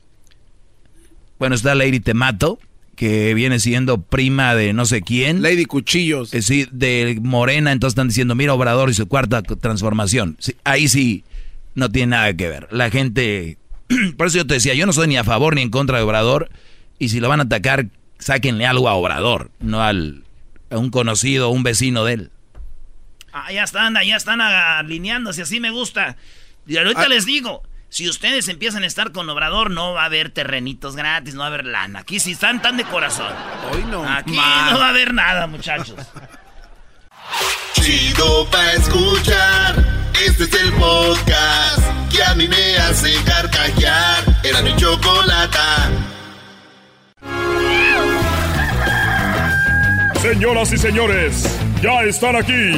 [SPEAKER 7] Bueno, está Lady Temato, que viene siendo prima de no sé quién.
[SPEAKER 6] Lady Cuchillos.
[SPEAKER 7] Eh, sí, de Morena, entonces están diciendo, mira Obrador y su cuarta transformación. ahí sí, no tiene nada que ver. La gente, por eso yo te decía, yo no soy ni a favor ni en contra de Obrador, y si lo van a atacar, sáquenle algo a Obrador, no al, a un conocido, un vecino de él.
[SPEAKER 5] Ah, ya están, ya están alineándose, así me gusta. Y ahorita ah. les digo, si ustedes empiezan a estar con Obrador, no va a haber terrenitos gratis, no va a haber lana. Aquí si están tan de corazón.
[SPEAKER 6] Hoy no.
[SPEAKER 5] Aquí no va a haber nada, muchachos.
[SPEAKER 3] Chido pa' escuchar. Este es el podcast que a mí me hace carcajear. Era mi chocolata.
[SPEAKER 4] Señoras y señores, ya están aquí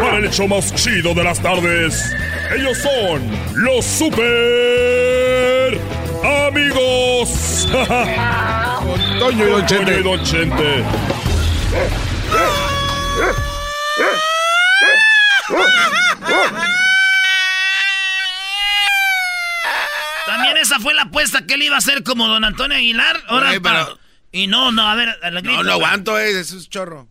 [SPEAKER 4] para el hecho más chido de las tardes. Ellos son los super amigos.
[SPEAKER 6] Toño y Don Chente.
[SPEAKER 4] Toño y Don Chente.
[SPEAKER 5] También esa fue la apuesta que él iba a hacer como don Antonio Aguilar. Ahora Y no, no, a ver,
[SPEAKER 6] la grito, No, no aguanto, eh, eso es chorro.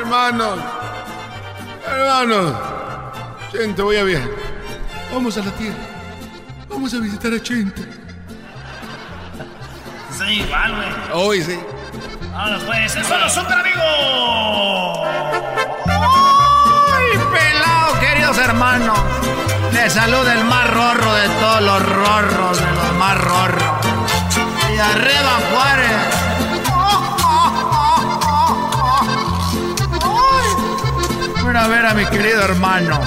[SPEAKER 6] hermanos, hermanos, Chente, voy a ver. Vamos a la tierra. Vamos a visitar a Chente.
[SPEAKER 5] Sí, igual, güey.
[SPEAKER 6] Hoy sí.
[SPEAKER 5] Ahora pues, son los super amigos.
[SPEAKER 6] ¡Ay, pelado, queridos hermanos!
[SPEAKER 14] hermano. Le saluda el más rorro de todos los rorros, de los más rorros. Y arriba Juárez. A ver a mi querido hermano.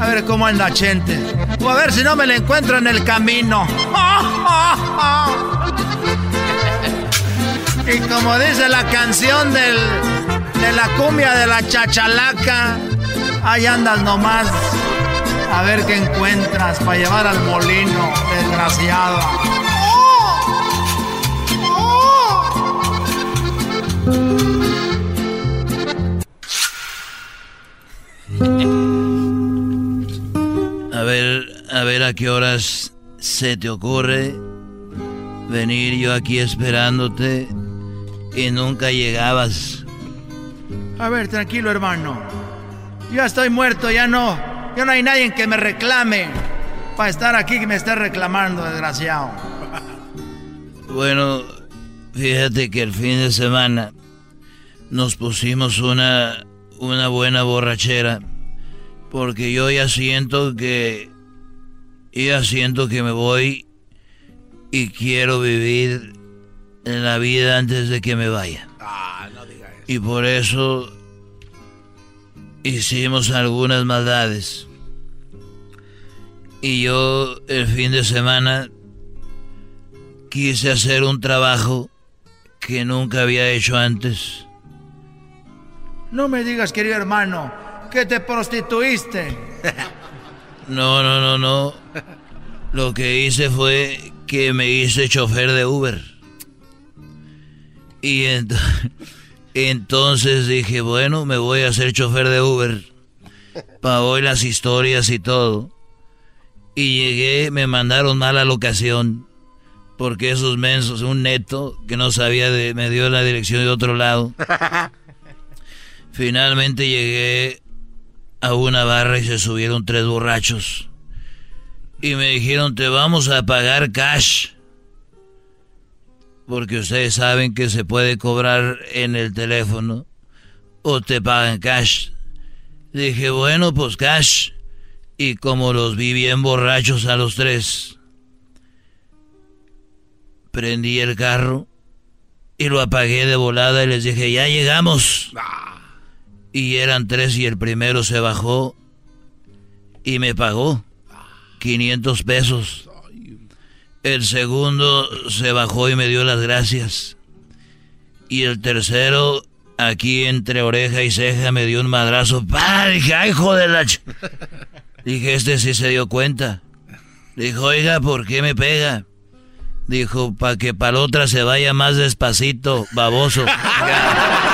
[SPEAKER 14] A ver cómo anda gente. O a ver si no me le encuentro en el camino. Y como dice la canción de la cumbia de la chachalaca, ahí andas nomás a ver qué encuentras para llevar al molino, desgraciado.
[SPEAKER 7] A ver, a ver a qué horas se te ocurre venir yo aquí esperándote y nunca llegabas.
[SPEAKER 14] A ver, tranquilo, hermano. Ya estoy muerto, ya no. Ya no hay nadie que me reclame para estar aquí que me esté reclamando, desgraciado.
[SPEAKER 7] Bueno, fíjate que el fin de semana nos pusimos una, una buena borrachera. Porque yo ya siento que. Ya siento que me voy y quiero vivir en la vida antes de que me vaya.
[SPEAKER 6] Ah, no diga eso.
[SPEAKER 7] Y por eso hicimos algunas maldades. Y yo el fin de semana quise hacer un trabajo que nunca había hecho antes.
[SPEAKER 14] No me digas, querido hermano, que te prostituiste.
[SPEAKER 7] No, no, no, no. Lo que hice fue que me hice chofer de Uber. Y ent- entonces dije, bueno, me voy a hacer chofer de Uber. Para hoy las historias y todo. Y llegué, me mandaron mal a la locación. Porque esos mensos, un neto que no sabía, de, me dio la dirección de otro lado. Finalmente llegué a una barra y se subieron tres borrachos. Y me dijeron, te vamos a pagar cash. Porque ustedes saben que se puede cobrar en el teléfono o te pagan cash. Dije, bueno, pues cash. Y como los vi bien borrachos a los tres, prendí el carro y lo apagué de volada y les dije, ya llegamos. Y eran tres y el primero se bajó y me pagó 500 pesos. El segundo se bajó y me dio las gracias. Y el tercero, aquí entre oreja y ceja, me dio un madrazo. ¡Pah! Dije, ¡ay, hijo de la... ch-". Dije, este sí se dio cuenta. Dijo, oiga, ¿por qué me pega? Dijo, para que para otra se vaya más despacito, baboso.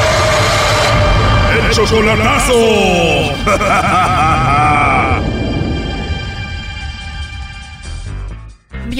[SPEAKER 4] ¡El chocolatazo!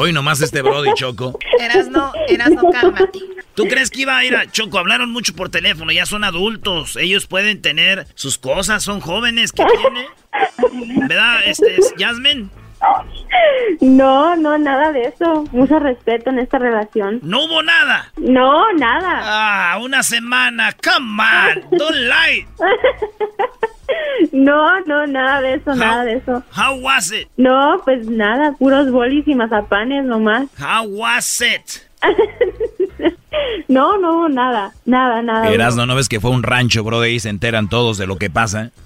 [SPEAKER 7] Hoy nomás este Brody Choco.
[SPEAKER 11] Eras no, eras no, cálmate.
[SPEAKER 5] ¿Tú crees que iba a ir a Choco? Hablaron mucho por teléfono, ya son adultos. Ellos pueden tener sus cosas, son jóvenes. ¿Qué tiene? ¿Verdad, este, Jasmine?
[SPEAKER 15] No, no, nada de eso. Mucho respeto en esta relación.
[SPEAKER 5] ¿No hubo nada?
[SPEAKER 15] No, nada.
[SPEAKER 5] Ah, una semana. Come on, don't lie.
[SPEAKER 15] No, no, nada de eso, nada de eso.
[SPEAKER 5] How was it?
[SPEAKER 15] No, pues nada, puros bolis y mazapanes nomás.
[SPEAKER 5] How was it?
[SPEAKER 15] no, no, nada, nada, nada.
[SPEAKER 7] Eras, no, no ves que fue un rancho, bro, y se enteran todos de lo que pasa.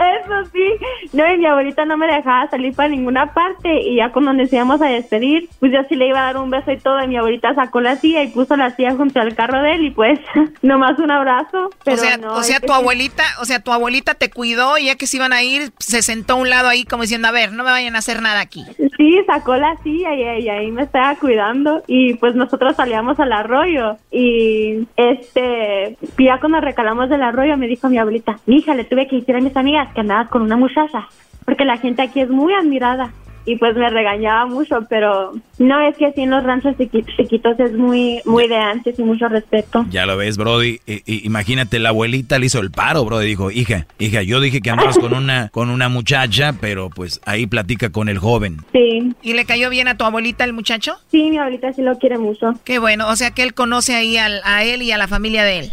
[SPEAKER 15] Eso sí. No, y mi abuelita no me dejaba salir para ninguna parte. Y ya cuando nos íbamos a despedir, pues yo sí le iba a dar un beso y todo. Y mi abuelita sacó la silla y puso la silla junto al carro de él. Y pues, nomás un abrazo. Pero
[SPEAKER 11] o sea,
[SPEAKER 15] no,
[SPEAKER 11] o sea tu abuelita, o sea, tu abuelita te cuidó y ya que se iban a ir, se sentó a un lado ahí como diciendo, a ver, no me vayan a hacer nada aquí.
[SPEAKER 15] Sí, sacó la silla y, y ahí me estaba cuidando. Y pues nosotros salíamos al arroyo. Y este, ya cuando recalamos del arroyo, me dijo mi abuelita, hija, le tuve que decir a mis amigas que andabas con una muchacha. Porque la gente aquí es muy admirada. Y pues me regañaba mucho, pero no es que así en los ranchos chiqui- chiquitos es muy muy de antes y mucho respeto.
[SPEAKER 7] Ya lo ves, Brody. I- imagínate, la abuelita le hizo el paro, Brody. Dijo, hija, hija, yo dije que andabas con una, con una muchacha, pero pues ahí platica con el joven.
[SPEAKER 15] Sí.
[SPEAKER 11] ¿Y le cayó bien a tu abuelita el muchacho?
[SPEAKER 15] Sí, mi abuelita sí lo quiere mucho.
[SPEAKER 11] Qué bueno, o sea que él conoce ahí al- a él y a la familia de él.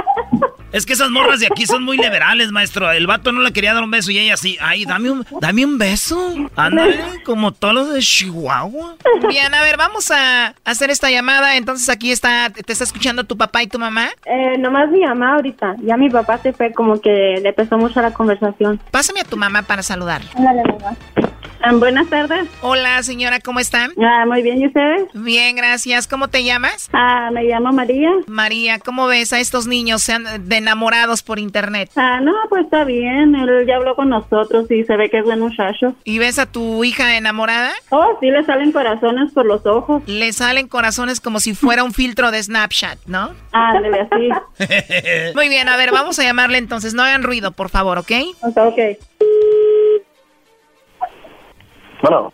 [SPEAKER 5] Es que esas morras de aquí son muy liberales, maestro. El vato no le quería dar un beso y ella sí. Ay, dame un, dame un beso. Ándale, como todos los de Chihuahua.
[SPEAKER 11] Bien, a ver, vamos a hacer esta llamada. Entonces aquí está, te está escuchando tu papá y tu mamá.
[SPEAKER 15] Eh, nomás mi mamá ahorita, ya mi papá se fue como que le pesó mucho la conversación.
[SPEAKER 11] Pásame a tu mamá para saludarla.
[SPEAKER 15] Ándale, mamá. Ah, buenas tardes.
[SPEAKER 11] Hola, señora, ¿cómo están?
[SPEAKER 15] Ah, muy bien, ¿y ustedes?
[SPEAKER 11] Bien, gracias. ¿Cómo te llamas?
[SPEAKER 15] Ah, me llamo María.
[SPEAKER 11] María, ¿cómo ves a estos niños sean de enamorados por internet?
[SPEAKER 15] Ah, no, pues está bien, él ya habló con nosotros y se ve que es buen muchacho.
[SPEAKER 11] ¿Y ves a tu hija enamorada?
[SPEAKER 15] Oh, sí, le salen corazones por los ojos.
[SPEAKER 11] Le salen corazones como si fuera un filtro de Snapchat, ¿no?
[SPEAKER 15] Ándale, así.
[SPEAKER 11] Muy bien, a ver, vamos a llamarle entonces. No hagan ruido, por favor. Ok,
[SPEAKER 15] ok.
[SPEAKER 16] Bueno,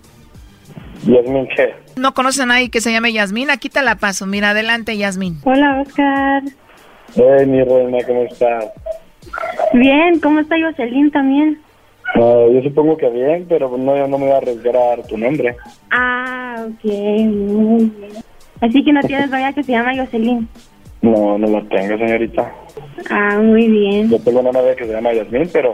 [SPEAKER 16] Yasmin, ¿qué?
[SPEAKER 11] ¿No conoces a nadie que se llame Yasmín? Aquí te la paso. Mira, adelante, Yasmín.
[SPEAKER 15] Hola, Oscar.
[SPEAKER 16] Hey, mi reina, ¿cómo estás?
[SPEAKER 15] Bien, ¿cómo está Jocelyn también?
[SPEAKER 16] Ah, yo supongo que bien, pero no, yo no me voy a arriesgar a dar tu nombre.
[SPEAKER 15] Ah, ok, muy bien. Así que no tienes novia que se llama Jocelyn.
[SPEAKER 16] No, no la tengo, señorita.
[SPEAKER 15] Ah, muy bien.
[SPEAKER 16] Yo tengo una novia que se llama Yasmin, pero,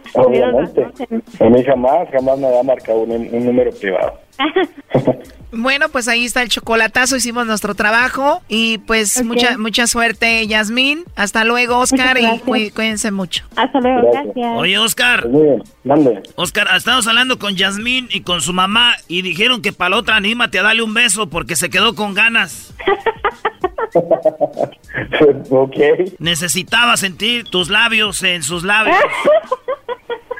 [SPEAKER 16] Obviamente. A mí jamás, jamás me había marcado un, un número privado.
[SPEAKER 11] Bueno, pues ahí está el chocolatazo, hicimos nuestro trabajo y pues mucha mucha suerte, Yasmín. Hasta luego, Oscar, y cuí- cuídense mucho.
[SPEAKER 15] Hasta luego,
[SPEAKER 16] Gracias.
[SPEAKER 15] gracias.
[SPEAKER 5] Oye, Oscar.
[SPEAKER 16] Muy bien, mande.
[SPEAKER 5] Oscar, estamos hablando con Yasmín y con su mamá y dijeron que para la otra anímate a darle un beso porque se quedó con ganas.
[SPEAKER 16] ok.
[SPEAKER 5] Necesitaba sentir tus labios en sus labios.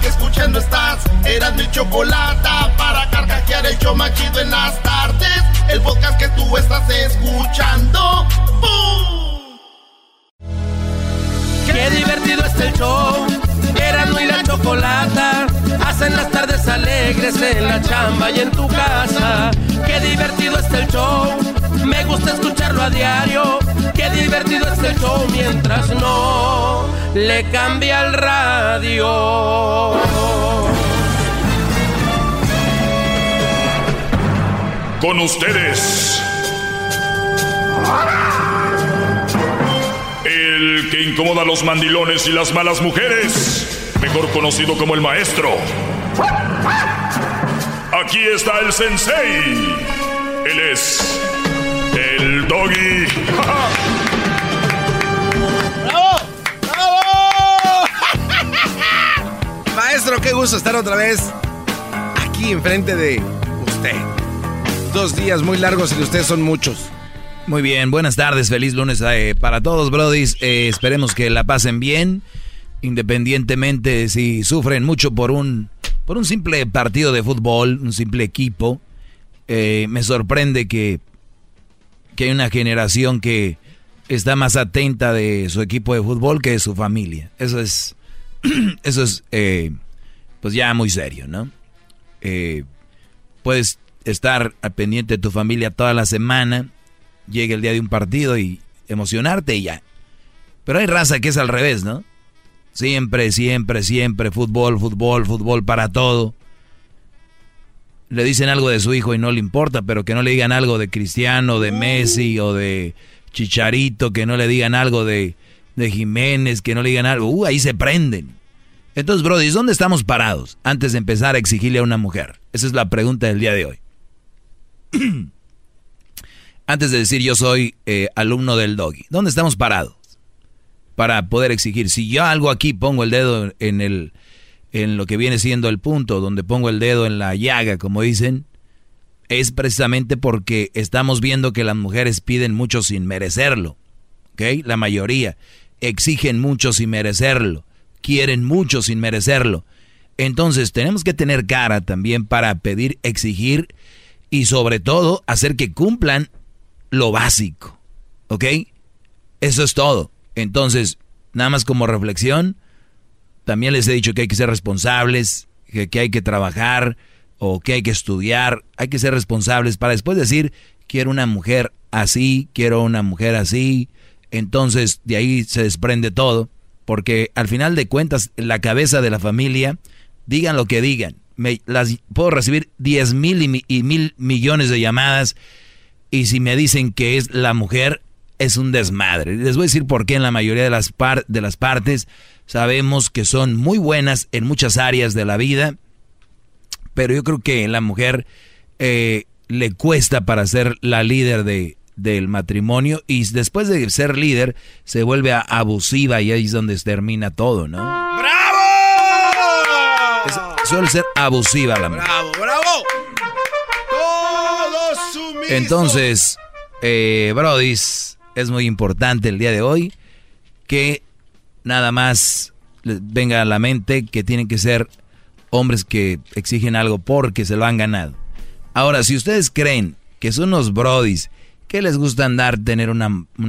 [SPEAKER 3] que escuchando estás. Eran mi chocolate para carcajear el show más chido en las tardes. El podcast que tú estás escuchando. ¡Bum!
[SPEAKER 17] Qué divertido está el show. Erasmo y la chocolata hacen las tardes alegres en la chamba y en tu casa. Qué divertido está el show. Me gusta escucharlo a diario. Qué divertido está el show mientras no le cambia el radio.
[SPEAKER 4] Con ustedes. El que incomoda a los mandilones y las malas mujeres. Mejor conocido como el maestro. Aquí está el sensei. Él es el doggy.
[SPEAKER 6] ¡Bravo! ¡Bravo! Maestro, qué gusto estar otra vez aquí enfrente de usted. Dos días muy largos y de ustedes son muchos.
[SPEAKER 7] Muy bien, buenas tardes, feliz lunes eh, para todos, brodis. Eh, esperemos que la pasen bien, independientemente si sufren mucho por un, por un simple partido de fútbol, un simple equipo. Eh, me sorprende que, que hay una generación que está más atenta de su equipo de fútbol que de su familia. Eso es, eso es, pues ya muy serio, ¿no? puedes estar al pendiente de tu familia toda la semana llegue el día de un partido y emocionarte y ya. Pero hay raza que es al revés, ¿no? Siempre, siempre, siempre, fútbol, fútbol, fútbol para todo. Le dicen algo de su hijo y no le importa, pero que no le digan algo de Cristiano, de Messi o de Chicharito, que no le digan algo de, de Jiménez, que no le digan algo. Uh, ahí se prenden. Entonces, Brody, ¿dónde estamos parados antes de empezar a exigirle a una mujer? Esa es la pregunta del día de hoy. antes de decir yo soy eh, alumno del doggy, ¿dónde estamos parados? Para poder exigir, si yo algo aquí pongo el dedo en el en lo que viene siendo el punto, donde pongo el dedo en la llaga, como dicen, es precisamente porque estamos viendo que las mujeres piden mucho sin merecerlo. ¿Ok? La mayoría exigen mucho sin merecerlo, quieren mucho sin merecerlo. Entonces tenemos que tener cara también para pedir, exigir y sobre todo hacer que cumplan lo básico. ¿Ok? Eso es todo. Entonces, nada más como reflexión, también les he dicho que hay que ser responsables, que, hay que trabajar o que hay que estudiar. Hay que ser responsables para después decir, quiero una mujer así, quiero una mujer así. Entonces, de ahí se desprende todo. Porque al final de cuentas, la cabeza de la familia, digan lo que digan. Me, las, puedo recibir 10 mil y mil millones de llamadas y si me dicen que es la mujer, es un desmadre. Les voy a decir por qué en la mayoría de las, de las partes sabemos que son muy buenas en muchas áreas de la vida, pero yo creo que la mujer eh, le cuesta para ser la líder de, del matrimonio y después de ser líder se vuelve abusiva y ahí es donde termina todo, ¿no?
[SPEAKER 6] ¡Bravo!
[SPEAKER 7] suele ser abusiva la mujer.
[SPEAKER 6] ¡Bravo, bravo!
[SPEAKER 7] Entonces, eh, Brodis, es muy importante el día de hoy que nada más venga a la mente que tienen que ser hombres que exigen algo porque se lo han ganado. Ahora, si ustedes creen que son unos brodis que les gusta andar, tener una,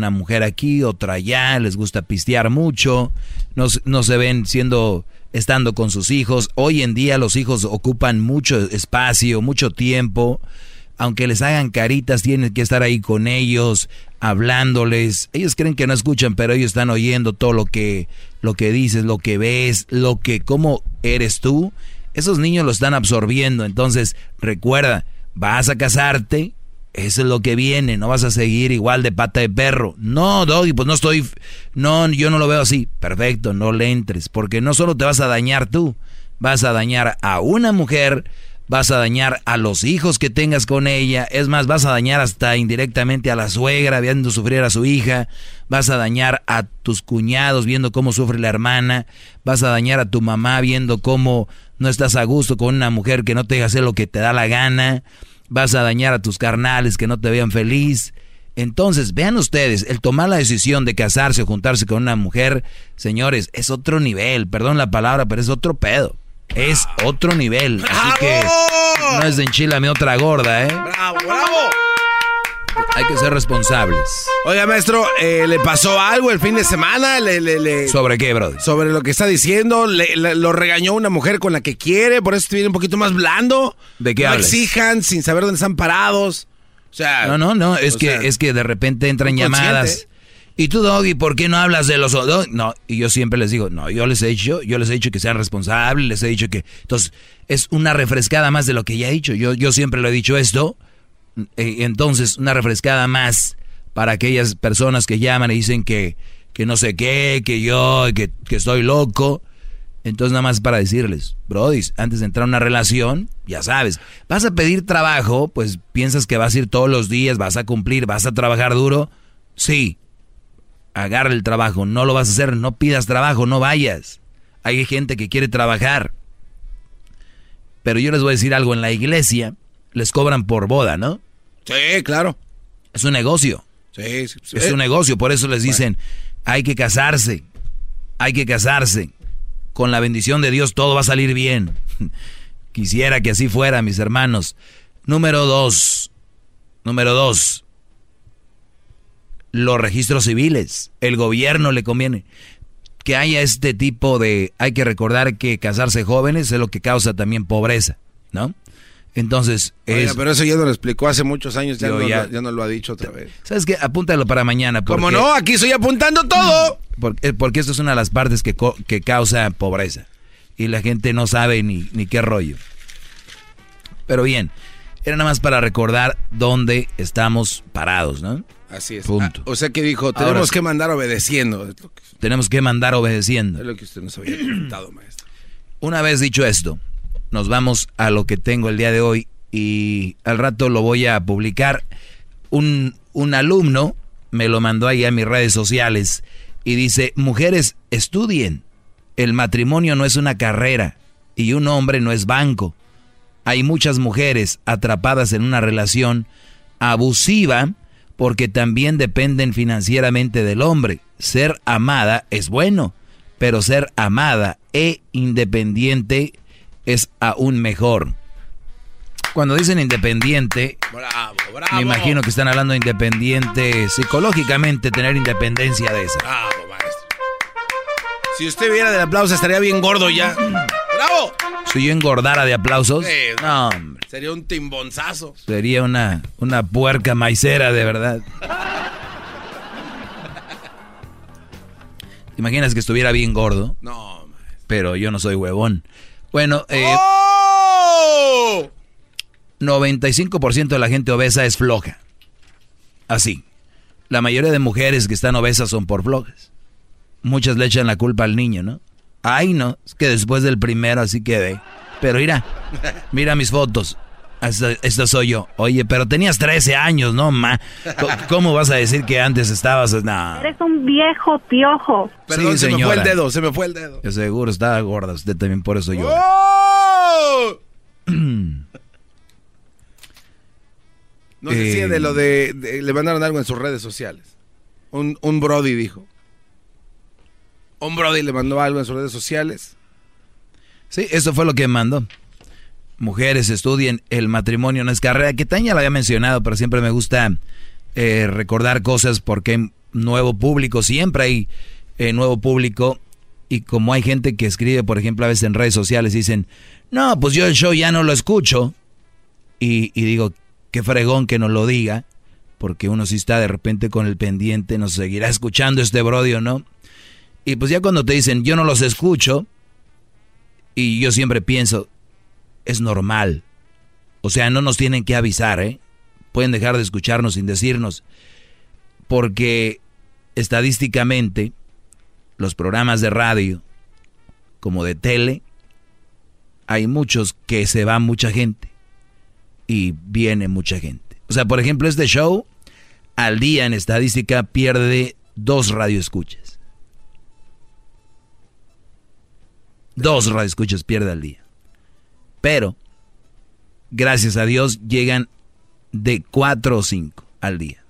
[SPEAKER 7] mujer aquí, otra allá, les gusta pistear mucho, no, no se ven siendo, estando con sus hijos. Hoy en día los hijos ocupan mucho espacio, mucho tiempo aunque les hagan caritas, tienen que estar ahí con ellos, hablándoles. Ellos creen que no escuchan, pero ellos están oyendo todo lo que, lo que dices, lo que ves, lo que, cómo eres tú. Esos niños lo están absorbiendo. Entonces, recuerda, vas a casarte, eso es lo que viene, no vas a seguir igual de pata de perro. No, Doggy, pues no estoy, no, yo no lo veo así. Perfecto, no le entres, porque no solo te vas a dañar tú, vas a dañar a una mujer, vas a dañar a los hijos que tengas con ella, es más, vas a dañar hasta indirectamente a la suegra viendo sufrir a su hija, vas a dañar a tus cuñados viendo cómo sufre la hermana, vas a dañar a tu mamá viendo cómo no estás a gusto con una mujer que no te deja hacer lo que te da la gana, vas a dañar a tus carnales que no te vean feliz. Entonces, vean ustedes, el tomar la decisión de casarse o juntarse con una mujer, señores, es otro nivel, perdón la palabra, pero es otro pedo es otro nivel. Así que no es de enchilame otra gorda, ¿eh?
[SPEAKER 6] ¡Bravo, bravo!
[SPEAKER 7] Hay que ser responsables.
[SPEAKER 6] Oiga, maestro, eh, ¿le pasó algo el fin de semana? ¿Le, le, le-
[SPEAKER 7] ¿Sobre qué, bro?
[SPEAKER 6] Sobre lo que está diciendo, lo regañó una mujer con la que quiere, por eso viene un poquito más blando.
[SPEAKER 7] ¿De qué
[SPEAKER 6] no
[SPEAKER 7] hablas?
[SPEAKER 6] exijan sin saber dónde están parados. O sea,
[SPEAKER 7] No, no, no, es que,
[SPEAKER 6] sea,
[SPEAKER 7] es que de repente entran llamadas. Y tú, Doggy, ¿por qué no hablas de los? No, y yo siempre les digo, no, yo les he dicho, yo les he dicho que sean responsables, les he dicho que. Entonces, es una refrescada más de lo que ya he dicho. Yo, yo siempre lo he dicho esto. eh, entonces, una refrescada más para aquellas personas que llaman y dicen que, que no sé qué, que yo, que, que estoy loco. Entonces, nada más para decirles, Brody, antes de entrar a una relación, ya sabes, vas a pedir trabajo, pues piensas que vas a ir todos los días, vas a cumplir, vas a trabajar duro. Sí, agarra el trabajo, no lo vas a hacer, no pidas trabajo, no vayas. Hay gente que quiere trabajar. Pero yo les voy a decir algo, en la iglesia les cobran por boda, ¿no?
[SPEAKER 6] Sí, claro.
[SPEAKER 7] Es un negocio.
[SPEAKER 6] Sí, sí, sí.
[SPEAKER 7] Es un negocio, por eso les dicen, hay que casarse, hay que casarse. Con la bendición de Dios todo va a salir bien. Quisiera que así fuera, mis hermanos. Número dos, número dos, los registros civiles. El gobierno le conviene que haya este tipo de... Hay que recordar que casarse jóvenes es lo que causa también pobreza, ¿no? Entonces,
[SPEAKER 6] Oiga,
[SPEAKER 7] es...
[SPEAKER 6] pero eso ya nos lo explicó hace muchos años, ya, no,
[SPEAKER 7] ya-
[SPEAKER 6] Lo, ya no lo ha dicho otra vez.
[SPEAKER 7] ¿Sabes qué? Apúntalo para mañana.
[SPEAKER 6] ¿Cómo
[SPEAKER 7] porque-
[SPEAKER 6] no? Aquí estoy apuntando todo.
[SPEAKER 7] Porque, porque esto es una de las partes que, que causa pobreza. Y la gente no sabe ni, ni qué rollo. Pero bien, era nada más para recordar dónde estamos parados, ¿no?
[SPEAKER 6] Así es.
[SPEAKER 7] Punto.
[SPEAKER 6] Ah, o sea que dijo, tenemos
[SPEAKER 7] Ahora
[SPEAKER 6] que mandar obedeciendo. Que,
[SPEAKER 7] Tenemos que mandar obedeciendo.
[SPEAKER 6] es lo que usted nos había comentado, maestro.
[SPEAKER 7] Una vez dicho esto, nos vamos a lo que tengo el día de hoy y al rato lo voy a publicar. Un, un alumno me lo mandó ahí a mis redes sociales y dice, mujeres, estudien. El matrimonio no es una carrera y un hombre no es banco. Hay muchas mujeres atrapadas en una relación abusiva porque también dependen financieramente del hombre. Ser amada es bueno, pero ser amada e independiente es aún mejor. Cuando dicen independiente,
[SPEAKER 6] Bravo, bravo.
[SPEAKER 7] me imagino que están hablando de independiente psicológicamente, tener independencia de esa.
[SPEAKER 6] Bravo, maestro. Si usted viera del aplauso, estaría bien gordo ya. ¡Bravo!
[SPEAKER 7] Si yo engordara de aplausos, no, hombre,
[SPEAKER 6] Sería un timbonzazo.
[SPEAKER 7] sería una, una puerca maicera de verdad. ¿Te imaginas que estuviera bien gordo?
[SPEAKER 6] No, maestro.
[SPEAKER 7] Pero yo no soy huevón. Bueno, eh,
[SPEAKER 6] ¡Oh!
[SPEAKER 7] 95% de la gente obesa es floja. Así. La mayoría de mujeres que están obesas son por flojas. Muchas le echan la culpa al niño, ¿no? Ay, no, es que después del primero así quedé. Pero mira, mira mis fotos. Esta, esta soy yo. Oye, pero tenías 13 años, ¿no, ma? ¿Cómo vas a decir que antes estabas? No.
[SPEAKER 9] Eres un viejo piojo.
[SPEAKER 6] Perdón,
[SPEAKER 7] Sí,
[SPEAKER 6] se me fue el dedo, se me fue el dedo.
[SPEAKER 7] Yo seguro estaba gorda, usted también por eso yo.
[SPEAKER 6] ¡Oh! Nos
[SPEAKER 7] Eh,
[SPEAKER 6] decía de lo de, de- Le mandaron algo en sus redes sociales. Un, un Brody dijo. Un Brody le mandó algo en sus redes sociales.
[SPEAKER 7] Sí, eso fue lo que mandó. Mujeres estudien, el matrimonio no es carrera, que Tania lo había mencionado, pero siempre me gusta eh, recordar cosas porque hay nuevo público, siempre hay eh, nuevo público y como hay gente que escribe, por ejemplo, a veces en redes sociales, dicen, no, pues yo el show ya no lo escucho. Y, y digo, qué fregón que nos lo diga, porque uno sí está de repente con el pendiente, nos seguirá escuchando este brodio, ¿no? Y pues ya cuando te dicen, yo no los escucho, y yo siempre pienso, es normal. O sea, no nos tienen que avisar, ¿eh? Pueden dejar de escucharnos sin decirnos. Porque estadísticamente, los programas de radio, como de tele, hay muchos que se va mucha gente. Y viene mucha gente. O sea, por ejemplo, este show, al día en estadística, pierde dos radioescuchas. Dos radioescuchas pierde al día. Pero, gracias a Dios, llegan de cuatro o cinco al día.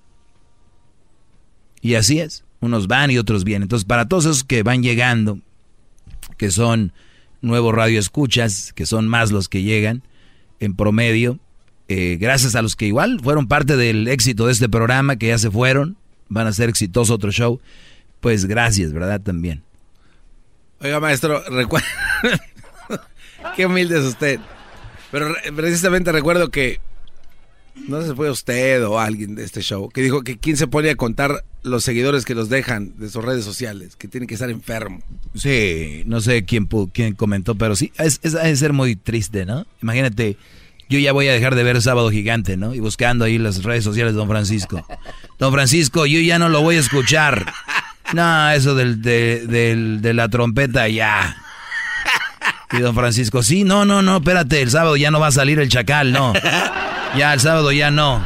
[SPEAKER 7] Y así es. Unos van y otros vienen. Entonces, para todos esos que van llegando, que son nuevos radioescuchas, que son más los que llegan en promedio, eh, gracias a los que igual fueron parte del éxito de este programa, que ya se fueron, van a ser exitoso otro show, pues gracias, ¿verdad? También.
[SPEAKER 6] Oiga, maestro, recuerda... Qué humilde es usted. Pero precisamente recuerdo que no sé si fue usted o alguien de este show que dijo que quién se pone a contar los seguidores que los dejan de sus redes sociales, que tienen que estar enfermo.
[SPEAKER 7] Sí, no sé quién, quién comentó, pero sí, es, es, ser muy triste, ¿no? Imagínate, yo ya voy a dejar de ver Sábado Gigante, ¿no? Y buscando ahí las redes sociales de Don Francisco. Don Francisco, yo ya no lo voy a escuchar. No, eso del, de, del, de la trompeta, ya. Y don Francisco, sí, no, no, no, espérate, el sábado ya no va a salir el chacal, no. Ya el sábado ya no.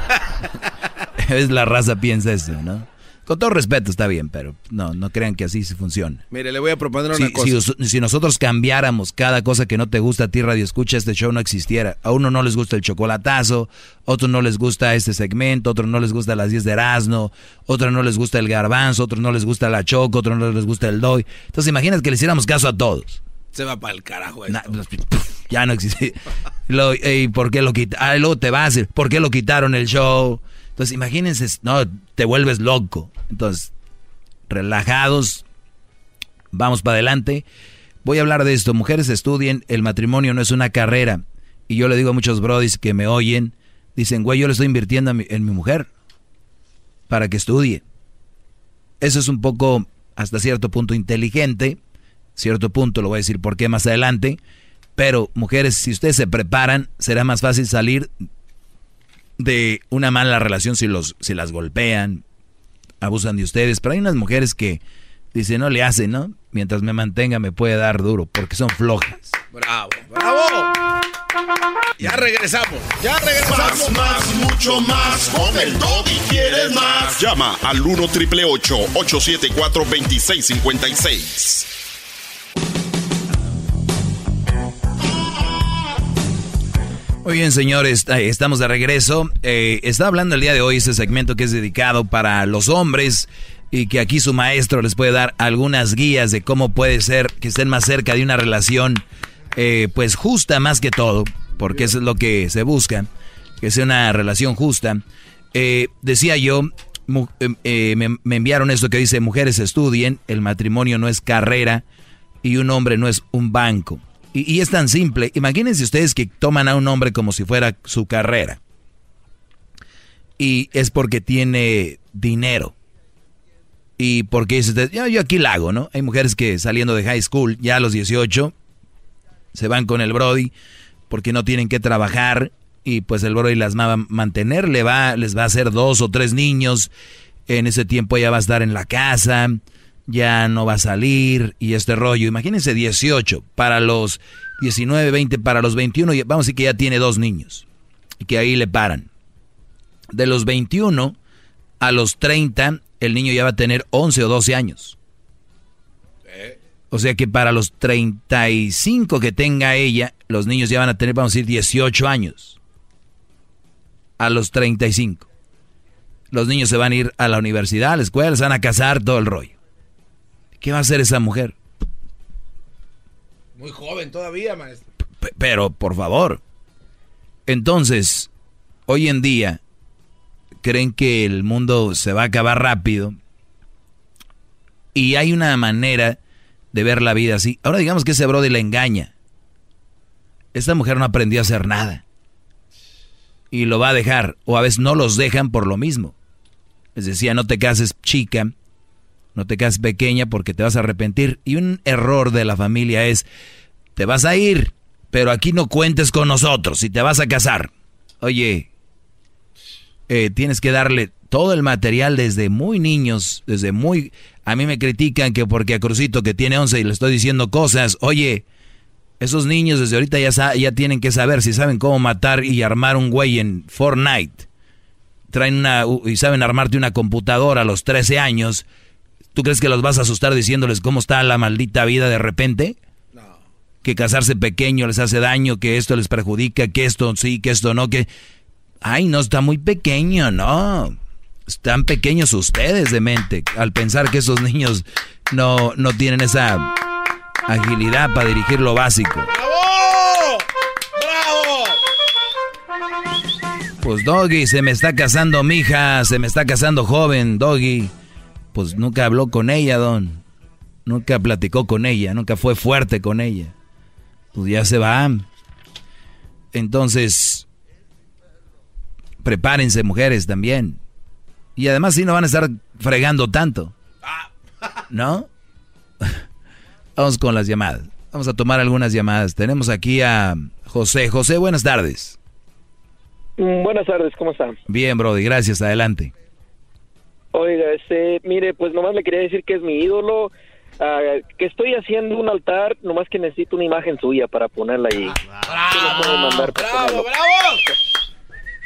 [SPEAKER 7] es la raza piensa eso, ¿no? Con todo respeto está bien, pero no, no crean que así se funciona.
[SPEAKER 6] Mire, le voy a proponer una cosa.
[SPEAKER 7] Si, nosotros cambiáramos cada cosa que no te gusta a ti, Radio Escucha, este show no existiera. A uno no les gusta el chocolatazo, a otro no les gusta este segmento, otro no les gusta las 10 de Erasmo, otro no les gusta el garbanzo, otro no les gusta la choco, otro no les gusta el doy. Entonces imagínate que le hiciéramos caso a todos.
[SPEAKER 6] Se va para el carajo.
[SPEAKER 7] Pues, ya no existe. Lo, ¿Por qué lo quitaron? Ah, luego te vas a decir, ¿por qué lo quitaron el show? Entonces, imagínense, no, te vuelves loco. Entonces, relajados, vamos para adelante. Voy a hablar de esto. Mujeres estudien, el matrimonio no es una carrera. Y yo le digo a muchos brodis que me oyen, dicen, güey, yo le estoy invirtiendo en mi mujer para que estudie. Eso es un poco, hasta cierto punto, inteligente cierto punto, lo voy a decir por qué más adelante, pero mujeres, si ustedes se preparan, será más fácil salir de una mala relación si, los, si las golpean, abusan de ustedes, pero hay unas mujeres que dicen, no le hacen, ¿no? Mientras me mantenga me puede dar duro, porque son flojas.
[SPEAKER 6] Bravo, bravo. Ya regresamos, ya regresamos.
[SPEAKER 3] Más, más, mucho más. Con el y quieres más. Llama al 1 triple 874 2656.
[SPEAKER 7] Muy bien, señores, estamos de regreso. Eh, está hablando el día de hoy este segmento que es dedicado para los hombres y que aquí su maestro les puede dar algunas guías de cómo puede ser que estén más cerca de una relación, eh, pues justa más que todo, porque eso es lo que se busca, que sea una relación justa. Eh, decía yo, me, me enviaron esto que dice, mujeres estudien, el matrimonio no es carrera y un hombre no es un banco. Y, es tan simple. Imagínense ustedes que toman a un hombre como si fuera su carrera. Y es porque tiene dinero. Y porque dice, yo, yo aquí la hago, ¿no? Hay mujeres que saliendo de high school, ya a los 18, se van con el Brody porque no tienen que trabajar y pues el Brody las va a mantener, le va, les va a hacer dos o tres niños. En ese tiempo ella va a estar en la casa ya no va a salir y este rollo. Imagínense 18 para los 19, 20, para los 21, vamos a decir que ya tiene dos niños y que ahí le paran. De los 21 a los 30, el niño ya va a tener 11 o 12 años. O sea que para los 35 que tenga ella, los niños ya van a tener, vamos a decir, 18 años. A los 35. Los niños se van a ir a la universidad, a la escuela, se van a casar, todo el rollo. ¿Qué va a hacer esa mujer?
[SPEAKER 6] Muy joven todavía, maestro.
[SPEAKER 7] pero, por favor. Entonces, hoy en día, creen que el mundo se va a acabar rápido. Y hay una manera de ver la vida así. Ahora digamos que ese brody le engaña. Esta mujer no aprendió a hacer nada. Y lo va a dejar. O a veces no los dejan por lo mismo. Les decía, no te cases chica no te quedes pequeña porque te vas a arrepentir. Y un error de la familia es, te vas a ir, pero aquí no cuentes con nosotros si te vas a casar. Oye, eh, tienes que darle todo el material desde muy niños, desde muy... A mí me critican que porque a Crucito que tiene 11 y le estoy diciendo cosas, oye, esos niños desde ahorita ya, ya tienen que saber si saben cómo matar y armar un güey en Fortnite. Traen una... y saben armarte una computadora a los 13 años ¿Tú crees que los vas a asustar diciéndoles cómo está la maldita vida de repente? No. Que casarse pequeño les hace daño, que esto les perjudica, que esto sí, que esto no, que... Ay, no, está muy pequeño, no. Están pequeños ustedes de mente al pensar que esos niños no, no tienen esa agilidad para dirigir lo básico.
[SPEAKER 6] ¡Bravo! ¡Bravo!
[SPEAKER 7] Pues Doggy, se me está casando mi hija, se me está casando joven, Doggy. Pues nunca habló con ella, Don. Nunca platicó con ella, nunca fue fuerte con ella. Pues ya se va. Entonces, prepárense mujeres también. Y además sí no van a estar fregando tanto. ¿No? Vamos con las llamadas. Vamos a tomar algunas llamadas. Tenemos aquí a José. José, buenas tardes.
[SPEAKER 18] Mm, Buenas tardes, ¿cómo está?
[SPEAKER 7] Bien, Brody, gracias. Adelante.
[SPEAKER 18] Oiga, este, mire, pues nomás le quería decir que es mi ídolo, ah, que estoy haciendo un altar, nomás que necesito una imagen suya para ponerla ahí. ¡Bravo! ¡Bravo,